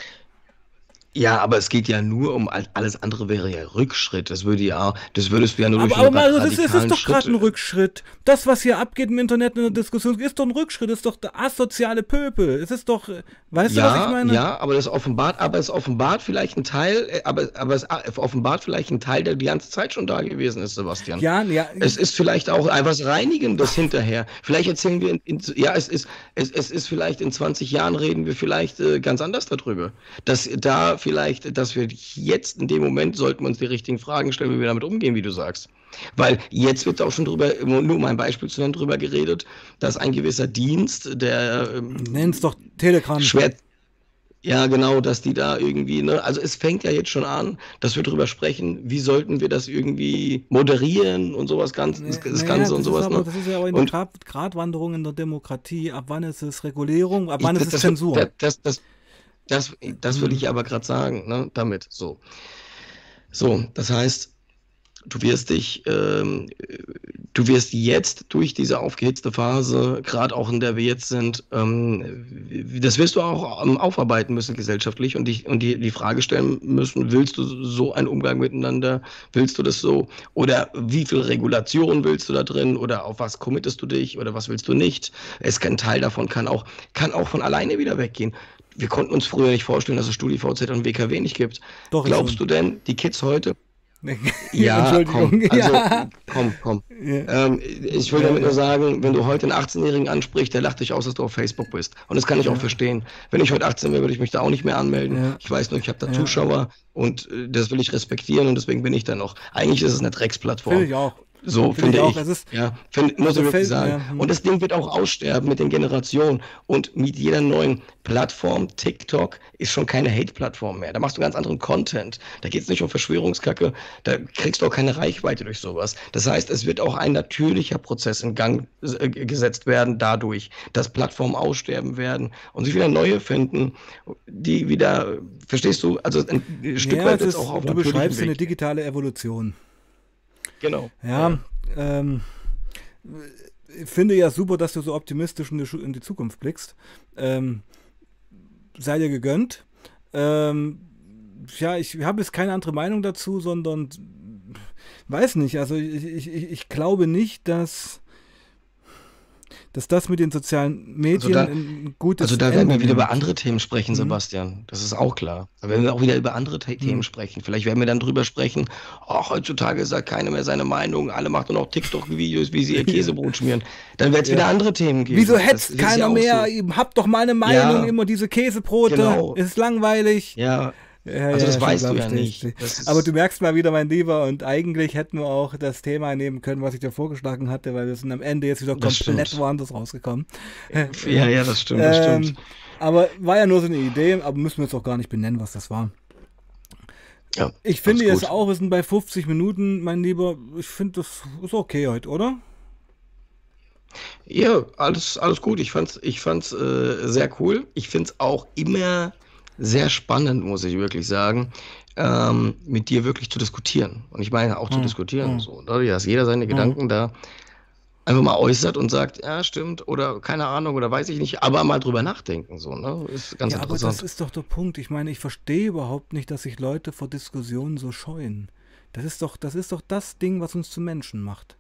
Speaker 2: Ja, aber es geht ja nur um all- alles andere wäre ja Rückschritt. Das würde ja, das würdest du ja nur
Speaker 1: Aber,
Speaker 2: durch
Speaker 1: aber
Speaker 2: einen
Speaker 1: mal, das ist, das ist doch gerade ein Rückschritt. Das, was hier abgeht im Internet in der Diskussion, ist doch ein Rückschritt. Das ist doch der asoziale Pöbel. Es ist doch, äh, weißt du, was ich
Speaker 2: Ja,
Speaker 1: meine?
Speaker 2: ja, aber das offenbart, aber es offenbart vielleicht ein Teil, äh, aber, aber es offenbart vielleicht ein Teil, der die ganze Zeit schon da gewesen ist, Sebastian.
Speaker 1: Ja, ja.
Speaker 2: Es ist vielleicht auch etwas Reinigendes hinterher. Vielleicht erzählen wir, in, in, ja, es ist, es, es ist vielleicht in 20 Jahren reden wir vielleicht äh, ganz anders darüber. Dass da vielleicht, dass wir jetzt in dem Moment sollten wir uns die richtigen Fragen stellen, wie wir damit umgehen, wie du sagst. Weil jetzt wird auch schon drüber, nur um ein Beispiel zu nennen, drüber geredet, dass ein gewisser Dienst, der ähm,
Speaker 1: Nenn's doch Telegram.
Speaker 2: schwer. Ja, genau, dass die da irgendwie, ne, also es fängt ja jetzt schon an, dass wir drüber sprechen, wie sollten wir das irgendwie moderieren und sowas ganz, das, das
Speaker 1: Naja,
Speaker 2: Ganze und
Speaker 1: das
Speaker 2: sowas,
Speaker 1: ist aber,
Speaker 2: ne?
Speaker 1: Das ist ja aber eine Gratwanderung in der Demokratie. Ab wann ist es Regulierung, ab
Speaker 2: Ich-
Speaker 1: wann ist
Speaker 2: das,
Speaker 1: es Zensur?
Speaker 2: Das, das, das, das, würde
Speaker 1: Mhm.
Speaker 2: ich aber gerade sagen, ne, damit, so. So, das heißt, du wirst dich, ähm, du wirst jetzt durch diese aufgehitzte Phase, gerade auch in der wir jetzt sind, ähm, das wirst du auch ähm, aufarbeiten müssen gesellschaftlich und dich und die, die Frage stellen müssen, willst du so einen Umgang miteinander, willst du das so oder wie viel Regulation willst du da drin oder auf was committest du dich oder was willst du nicht? Es kann ein Teil davon kann auch, kann auch von alleine wieder weggehen. Wir konnten uns früher nicht vorstellen, dass es StudiVZ und WKW nicht gibt.
Speaker 1: Doch,
Speaker 2: Glaubst du denn, die Kids heute ja,
Speaker 1: Entschuldigung.
Speaker 2: komm, also,
Speaker 1: ja.
Speaker 2: komm, komm.
Speaker 1: Ja.
Speaker 2: Ähm, ich will damit nur sagen, wenn du heute einen 18-Jährigen ansprichst, der lacht dich aus, dass du auf Facebook bist. Und das kann ich auch verstehen. Wenn ich heute 18 wäre, würde ich mich da auch nicht mehr anmelden.
Speaker 1: Ja.
Speaker 2: Ich weiß nur, ich habe da
Speaker 1: Ja.
Speaker 2: Zuschauer und äh, das will ich respektieren und deswegen bin ich da noch. Eigentlich ist es eine Drecksplattform.
Speaker 1: Finde ich auch.
Speaker 2: So
Speaker 1: Finde ich auch.
Speaker 2: ich. Ja, find, muss ich wirklich sagen.
Speaker 1: hm.
Speaker 2: Und das Ding wird auch aussterben mit den Generationen. Und mit jeder neuen Plattform, TikTok, ist schon keine Hate-Plattform mehr. Da machst du ganz anderen Content. Da geht es nicht um Verschwörungskacke. Da kriegst du auch keine Reichweite durch sowas. Das heißt, es wird auch ein natürlicher Prozess in Gang äh, gesetzt werden, dadurch, dass Plattformen aussterben werden und sich wieder neue finden, die wieder, verstehst du, also ein Stück
Speaker 1: Ja,
Speaker 2: weit
Speaker 1: ist,
Speaker 2: auch auf
Speaker 1: du beschreibst eine
Speaker 2: Weg.
Speaker 1: digitale Evolution.
Speaker 2: Genau.
Speaker 1: Ja, ähm, ich finde ja super, dass du so optimistisch in die, in die Zukunft blickst. Ähm, sei dir gegönnt. Ähm, ja, ich habe jetzt keine andere Meinung dazu, sondern weiß nicht. Also ich, ich ich glaube nicht, dass, dass das mit den sozialen Medien
Speaker 2: da-
Speaker 1: ein gutes
Speaker 2: Also da werden wir wieder über andere Themen sprechen,
Speaker 1: Mhm.
Speaker 2: Sebastian. Das ist auch klar. Da werden wir auch wieder über andere The Themen sprechen. Vielleicht werden wir dann drüber sprechen, ach, heutzutage sagt keiner mehr seine Meinung, alle machen nur noch TikTok-Videos, wie sie ihr Käsebrot schmieren. Dann wird es
Speaker 1: Ja.
Speaker 2: wieder andere Themen geben.
Speaker 1: Wieso hetzt
Speaker 2: ja
Speaker 1: keiner
Speaker 2: auch
Speaker 1: mehr?
Speaker 2: so.
Speaker 1: Habt doch mal eine Meinung,
Speaker 2: Ja.
Speaker 1: immer diese Käsebrote.
Speaker 2: Genau.
Speaker 1: Ist langweilig.
Speaker 2: Ja,
Speaker 1: Ja,
Speaker 2: also
Speaker 1: ja,
Speaker 2: das
Speaker 1: schon
Speaker 2: weißt du
Speaker 1: ich
Speaker 2: ja nicht.
Speaker 1: Aber du merkst mal wieder, mein Lieber, und eigentlich hätten wir auch das Thema nehmen können, was ich dir vorgeschlagen hatte, weil wir sind am Ende jetzt wieder
Speaker 2: Das
Speaker 1: komplett
Speaker 2: stimmt.
Speaker 1: woanders rausgekommen.
Speaker 2: ja, ja, das stimmt, das
Speaker 1: Ähm,
Speaker 2: stimmt.
Speaker 1: Aber war ja nur so eine Idee, aber müssen wir jetzt auch gar nicht benennen, was das war.
Speaker 2: Ja,
Speaker 1: Ich finde jetzt
Speaker 2: gut.
Speaker 1: auch, wir sind bei 50 Minuten, mein Lieber. Ich finde, das ist okay heute, oder?
Speaker 2: Ja, alles, alles gut. Ich fand's, ich fand's äh, sehr cool. Ich find's auch immer sehr spannend, muss ich wirklich sagen, ähm, mit dir wirklich zu diskutieren. Und ich meine auch zu
Speaker 1: Hm,
Speaker 2: diskutieren.
Speaker 1: hm.
Speaker 2: So, ne? Dass jeder seine Gedanken da einfach mal äußert und sagt, ja, stimmt, oder keine Ahnung, oder weiß ich nicht, aber mal drüber nachdenken. So, ne? Ist ganz
Speaker 1: ja, aber
Speaker 2: interessant.
Speaker 1: das ist doch der Punkt. Ich meine, ich verstehe überhaupt nicht, dass sich Leute vor Diskussionen so scheuen. Das ist doch, das ist doch das Ding, was uns zu Menschen macht.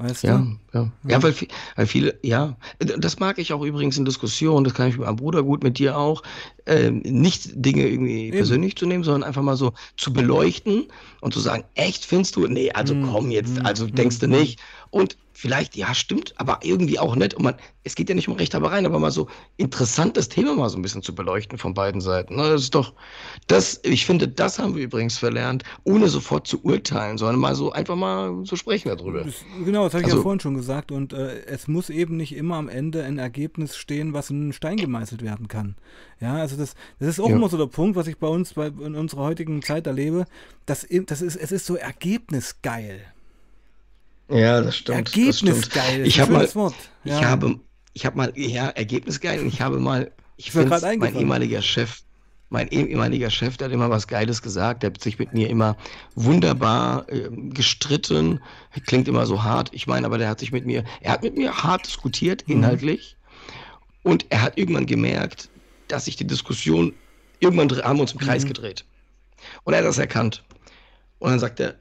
Speaker 1: Weißt
Speaker 2: Ja,
Speaker 1: du?
Speaker 2: ja. Ja, weil, vi- weil viele, ja, das mag ich auch übrigens in Diskussionen, das kann ich mit meinem Bruder gut, mit dir auch, ähm, nicht Dinge irgendwie
Speaker 1: Eben.
Speaker 2: persönlich zu nehmen, sondern einfach mal so zu beleuchten und zu sagen, echt, findest du? Nee, also
Speaker 1: Mm,
Speaker 2: komm jetzt, also
Speaker 1: mm,
Speaker 2: denkst du
Speaker 1: mm.
Speaker 2: nicht. Und vielleicht, ja, stimmt, aber irgendwie auch nicht. Und man, es geht ja nicht um Rechthabereien, aber mal so interessantes Thema mal so ein bisschen zu beleuchten von beiden Seiten. Ne? Das ist doch, das, ich finde, das haben wir übrigens verlernt, ohne sofort zu urteilen, sondern mal so einfach mal zu sprechen darüber.
Speaker 1: Das, genau, das habe ich ja
Speaker 2: Also-
Speaker 1: vorhin schon gesagt. Und äh, es muss eben nicht immer am Ende ein Ergebnis stehen, was in einen Stein gemeißelt werden kann. Ja, also das, das ist auch
Speaker 2: Ja.
Speaker 1: immer so der Punkt, was ich bei uns bei, in unserer heutigen Zeit erlebe. Das, das ist, es ist so ergebnisgeil.
Speaker 2: Ja, das stimmt.
Speaker 1: Ergebnisgeil.
Speaker 2: Ich habe mal,
Speaker 1: Wort.
Speaker 2: ich
Speaker 1: Ja.
Speaker 2: habe, ich habe mal, ja, ergebnisgeil. Und ich habe mal, ich finde, mein ehemaliger Chef, mein eh- ehemaliger Chef, der hat immer was Geiles gesagt. Der hat sich mit mir immer wunderbar ähm, gestritten. Klingt immer so hart. Ich meine, aber der hat sich mit mir, er hat mit mir hart diskutiert,
Speaker 1: Mhm.
Speaker 2: inhaltlich. Und er hat irgendwann gemerkt, dass sich die Diskussion, irgendwann haben wir uns im Kreis
Speaker 1: Mhm.
Speaker 2: gedreht. Und er hat das erkannt. Und dann sagt er,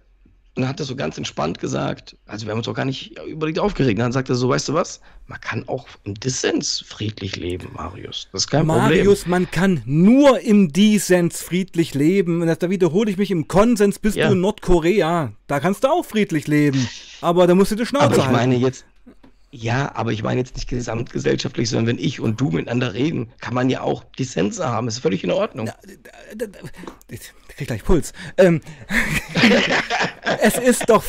Speaker 2: und dann hat er so ganz entspannt gesagt, also wir haben uns auch gar nicht überlegt aufgeregt. Dann sagt er so, weißt du was, man kann auch im Dissens friedlich leben, Marius. Das ist kein
Speaker 1: Marius, man kann nur im Dissens friedlich leben. Und das, da wiederhole ich mich, im Konsens bist
Speaker 2: Ja.
Speaker 1: du in Nordkorea. Da kannst du auch friedlich leben. Aber da musst du die Schnauze
Speaker 2: Aber ich
Speaker 1: halten.
Speaker 2: meine jetzt, ja, aber ich meine jetzt nicht gesamtgesellschaftlich, sondern wenn ich und du miteinander reden, kann man ja auch Dissense haben. Ist völlig in Ordnung.
Speaker 1: Da- da- da- Ich krieg gleich Puls. Ähm, es ist doch.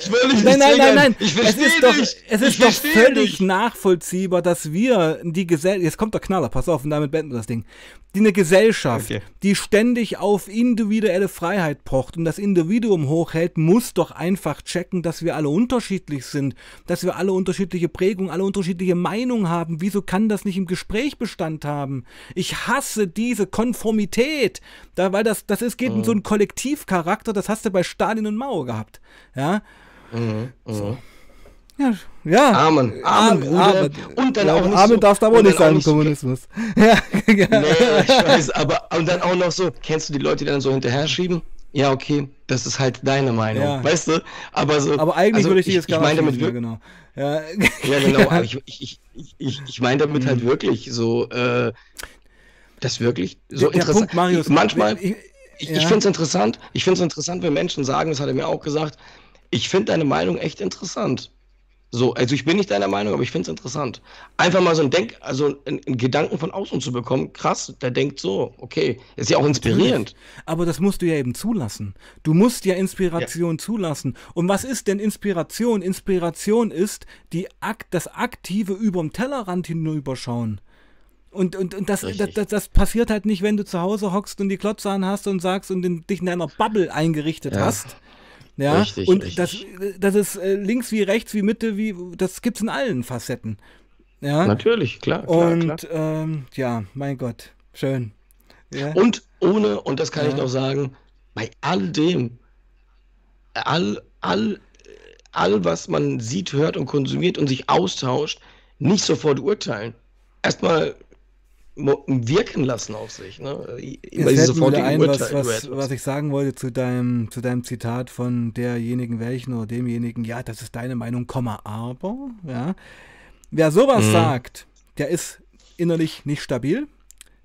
Speaker 2: Ich will nicht
Speaker 1: nein, nein, nein, nein.
Speaker 2: Ich
Speaker 1: es
Speaker 2: verstehe
Speaker 1: ist doch, es
Speaker 2: Ich
Speaker 1: ist doch völlig
Speaker 2: dich.
Speaker 1: nachvollziehbar, dass wir die Gesellschaft. Jetzt kommt der Knaller, pass auf, und damit beenden wir das Ding. Die eine Gesellschaft,
Speaker 2: Okay.
Speaker 1: die ständig auf individuelle Freiheit pocht und das Individuum hochhält, muss doch einfach checken, dass wir alle unterschiedlich sind, dass wir alle unterschiedliche Prägungen, alle unterschiedliche Meinungen haben. Wieso kann das nicht im Gespräch Bestand haben? Ich hasse diese Konformität, da, weil das, das ist, geht in so einen Kollektivcharakter, das hast du bei Stalin und Mao gehabt. Ja,
Speaker 2: Mhm, mhm.
Speaker 1: ja, ja.
Speaker 2: Amen, Amen.
Speaker 1: Amen.
Speaker 2: Und dann
Speaker 1: ja,
Speaker 2: auch nicht
Speaker 1: Amen
Speaker 2: so-
Speaker 1: darfst du aber nicht sein im
Speaker 2: so-
Speaker 1: Kommunismus. Ja, ja.
Speaker 2: Nee, ich weiß, aber und dann auch noch so, kennst du die Leute, die dann so hinterher schieben? Ja, okay, das ist halt deine Meinung,
Speaker 1: Ja.
Speaker 2: weißt du? Aber so,
Speaker 1: Aber eigentlich
Speaker 2: also
Speaker 1: würde ich dich jetzt gar
Speaker 2: meine damit
Speaker 1: nicht
Speaker 2: wirklich,
Speaker 1: genau. Ja,
Speaker 2: ja genau, aber ich, ich, ich, ich, meine damit halt wirklich so, äh, das wirklich so
Speaker 1: der, der
Speaker 2: interessant.
Speaker 1: Punkt, Marius,
Speaker 2: manchmal,
Speaker 1: ich,
Speaker 2: ich,
Speaker 1: ja.
Speaker 2: ich finde es interessant, ich finde es interessant, wenn Menschen sagen, das hat er mir auch gesagt, ich finde deine Meinung echt interessant. So, also ich bin nicht deiner Meinung, aber ich finde es interessant. Einfach mal so ein Denk, also einen, Gedanken von außen zu bekommen, krass, der denkt so, okay, ist ja auch inspirierend.
Speaker 1: Aber das musst du ja eben zulassen. Du musst ja Inspiration zulassen. Und was ist denn Inspiration? Inspiration ist die das aktive überm Tellerrand hinüberschauen. Und, und, und das, das, das, das passiert halt nicht, wenn du zu Hause hockst und die Klotze an hast und sagst und in, dich in deiner Bubble eingerichtet
Speaker 2: Ja.
Speaker 1: hast. Ja,
Speaker 2: Richtig,
Speaker 1: und
Speaker 2: richtig.
Speaker 1: das, das ist äh, links wie rechts wie Mitte, wie das gibt's in allen Facetten. Ja.
Speaker 2: Natürlich, klar, klar,
Speaker 1: und
Speaker 2: klar.
Speaker 1: Ähm, ja, mein Gott, schön. Ja.
Speaker 2: Und ohne, und das kann ich
Speaker 1: Ja.
Speaker 2: noch sagen, bei all dem, all, all, all, was man sieht, hört und konsumiert und sich austauscht, nicht sofort urteilen. Erstmal wirken lassen auf sich. Ne? Immer
Speaker 1: Jetzt fällt mir ein, was,
Speaker 2: über
Speaker 1: was, was ich sagen wollte zu deinem, zu deinem Zitat von derjenigen welchen oder demjenigen, ja, das ist deine Meinung, Komma, aber, ja. Wer sowas
Speaker 2: Mhm.
Speaker 1: sagt, der ist innerlich nicht stabil,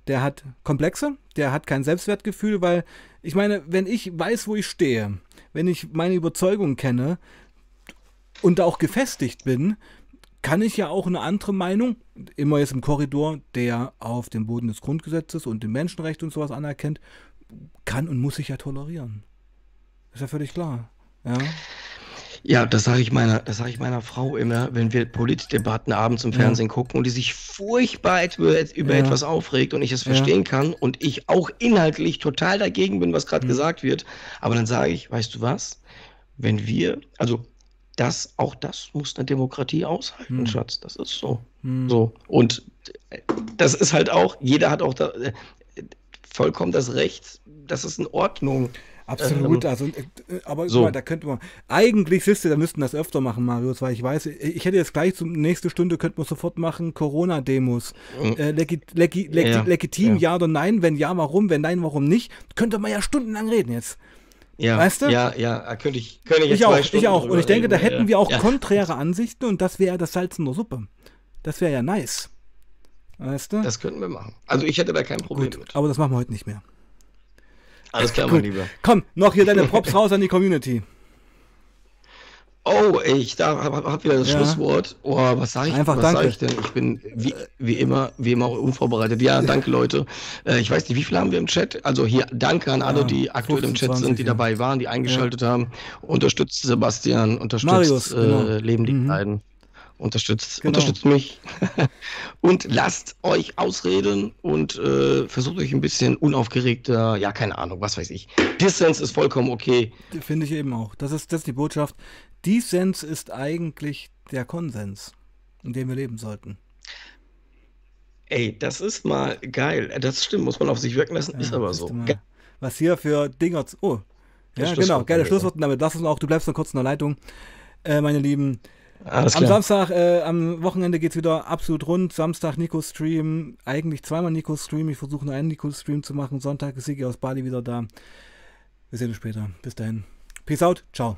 Speaker 1: der hat Komplexe, der hat kein Selbstwertgefühl, weil, ich meine, wenn ich weiß, wo ich stehe, wenn ich meine Überzeugung kenne und auch gefestigt bin, kann ich ja auch eine andere Meinung, immer jetzt im Korridor, der auf dem Boden des Grundgesetzes und den Menschenrechten und sowas anerkennt, kann und muss sich ja tolerieren. Ist ja völlig klar. Ja.
Speaker 2: Ja, das sage ich meiner, das sage ich meiner Frau immer, wenn wir Politdebatten abends im Fernsehen ja. gucken und die sich furchtbar über, über ja. etwas aufregt und ich es verstehen ja. kann und ich auch inhaltlich total dagegen bin, was gerade mhm. gesagt wird. Aber dann sage ich, weißt du was? Wenn wir, also das, auch das muss eine Demokratie aushalten, mhm. Schatz. Das ist so. Mhm. So. Und das ist halt auch, jeder hat auch da, äh, vollkommen das Recht, das ist in Ordnung.
Speaker 1: Absolut, ähm, also, äh, aber so. mal, da könnte man, eigentlich, siehst du, da müssten das öfter machen, Marius, weil ich weiß, ich hätte jetzt gleich zum nächste Stunde, könnten wir sofort machen, Corona-Demos. Mhm. Äh, legi, legi, legi, ja, legitim, ja. ja. oder nein, wenn ja, warum, wenn nein, warum nicht, könnte man ja stundenlang reden jetzt.
Speaker 2: Ja,
Speaker 1: weißt du?
Speaker 2: Ja, ja, könnte ich, könnte ich
Speaker 1: jetzt ich auch, Stunden Ich auch, und ich denke, da hätten wir auch ja. konträre Ansichten und das wäre das Salz in der Suppe. Das wäre ja nice. Weißt du?
Speaker 2: Das könnten wir machen. Also ich hätte da kein Problem Gut, mit.
Speaker 1: Aber das machen wir heute nicht mehr.
Speaker 2: Alles klar, mein Lieber.
Speaker 1: Komm, noch hier deine Props raus an die Community.
Speaker 2: Oh, ich da hab, hab wieder das ja. Schlusswort. Oh, was sage ich,
Speaker 1: Einfach
Speaker 2: was
Speaker 1: danke.
Speaker 2: Sag ich denn? Ich bin wie, wie immer, wie immer unvorbereitet. Ja, danke Leute. Äh, ich weiß nicht, wie viele haben wir im Chat? Also hier danke an alle, die aktuell 15, im Chat 20, sind, die ja. dabei waren, die eingeschaltet ja. haben. Unterstützt Sebastian, unterstützt
Speaker 1: Marius,
Speaker 2: äh, genau. Leben die mhm. beiden unterstützt, genau. unterstützt mich und lasst euch ausreden und äh, versucht euch ein bisschen unaufgeregter, ja, keine Ahnung, was weiß ich. Dissens ist vollkommen okay.
Speaker 1: Finde ich eben auch. Das ist, das ist die Botschaft. Dissens ist eigentlich der Konsens, in dem wir leben sollten.
Speaker 2: Ey, das ist mal geil. Das stimmt, muss man auf sich wirken lassen, ja, ist aber so.
Speaker 1: Was hier für Dinger. Oh, ja, genau, geile Schlussworte damit. Lass uns auch, du bleibst noch kurz in der Leitung, äh, meine Lieben. Alles am Samstag, äh, am Wochenende geht es wieder absolut rund. Samstag Nico-Stream, eigentlich zweimal Nico-Stream. Ich versuche nur einen Nico-Stream zu machen. Sonntag ist Sigi aus Bali wieder da. Wir sehen uns später. Bis dahin. Peace out. Ciao.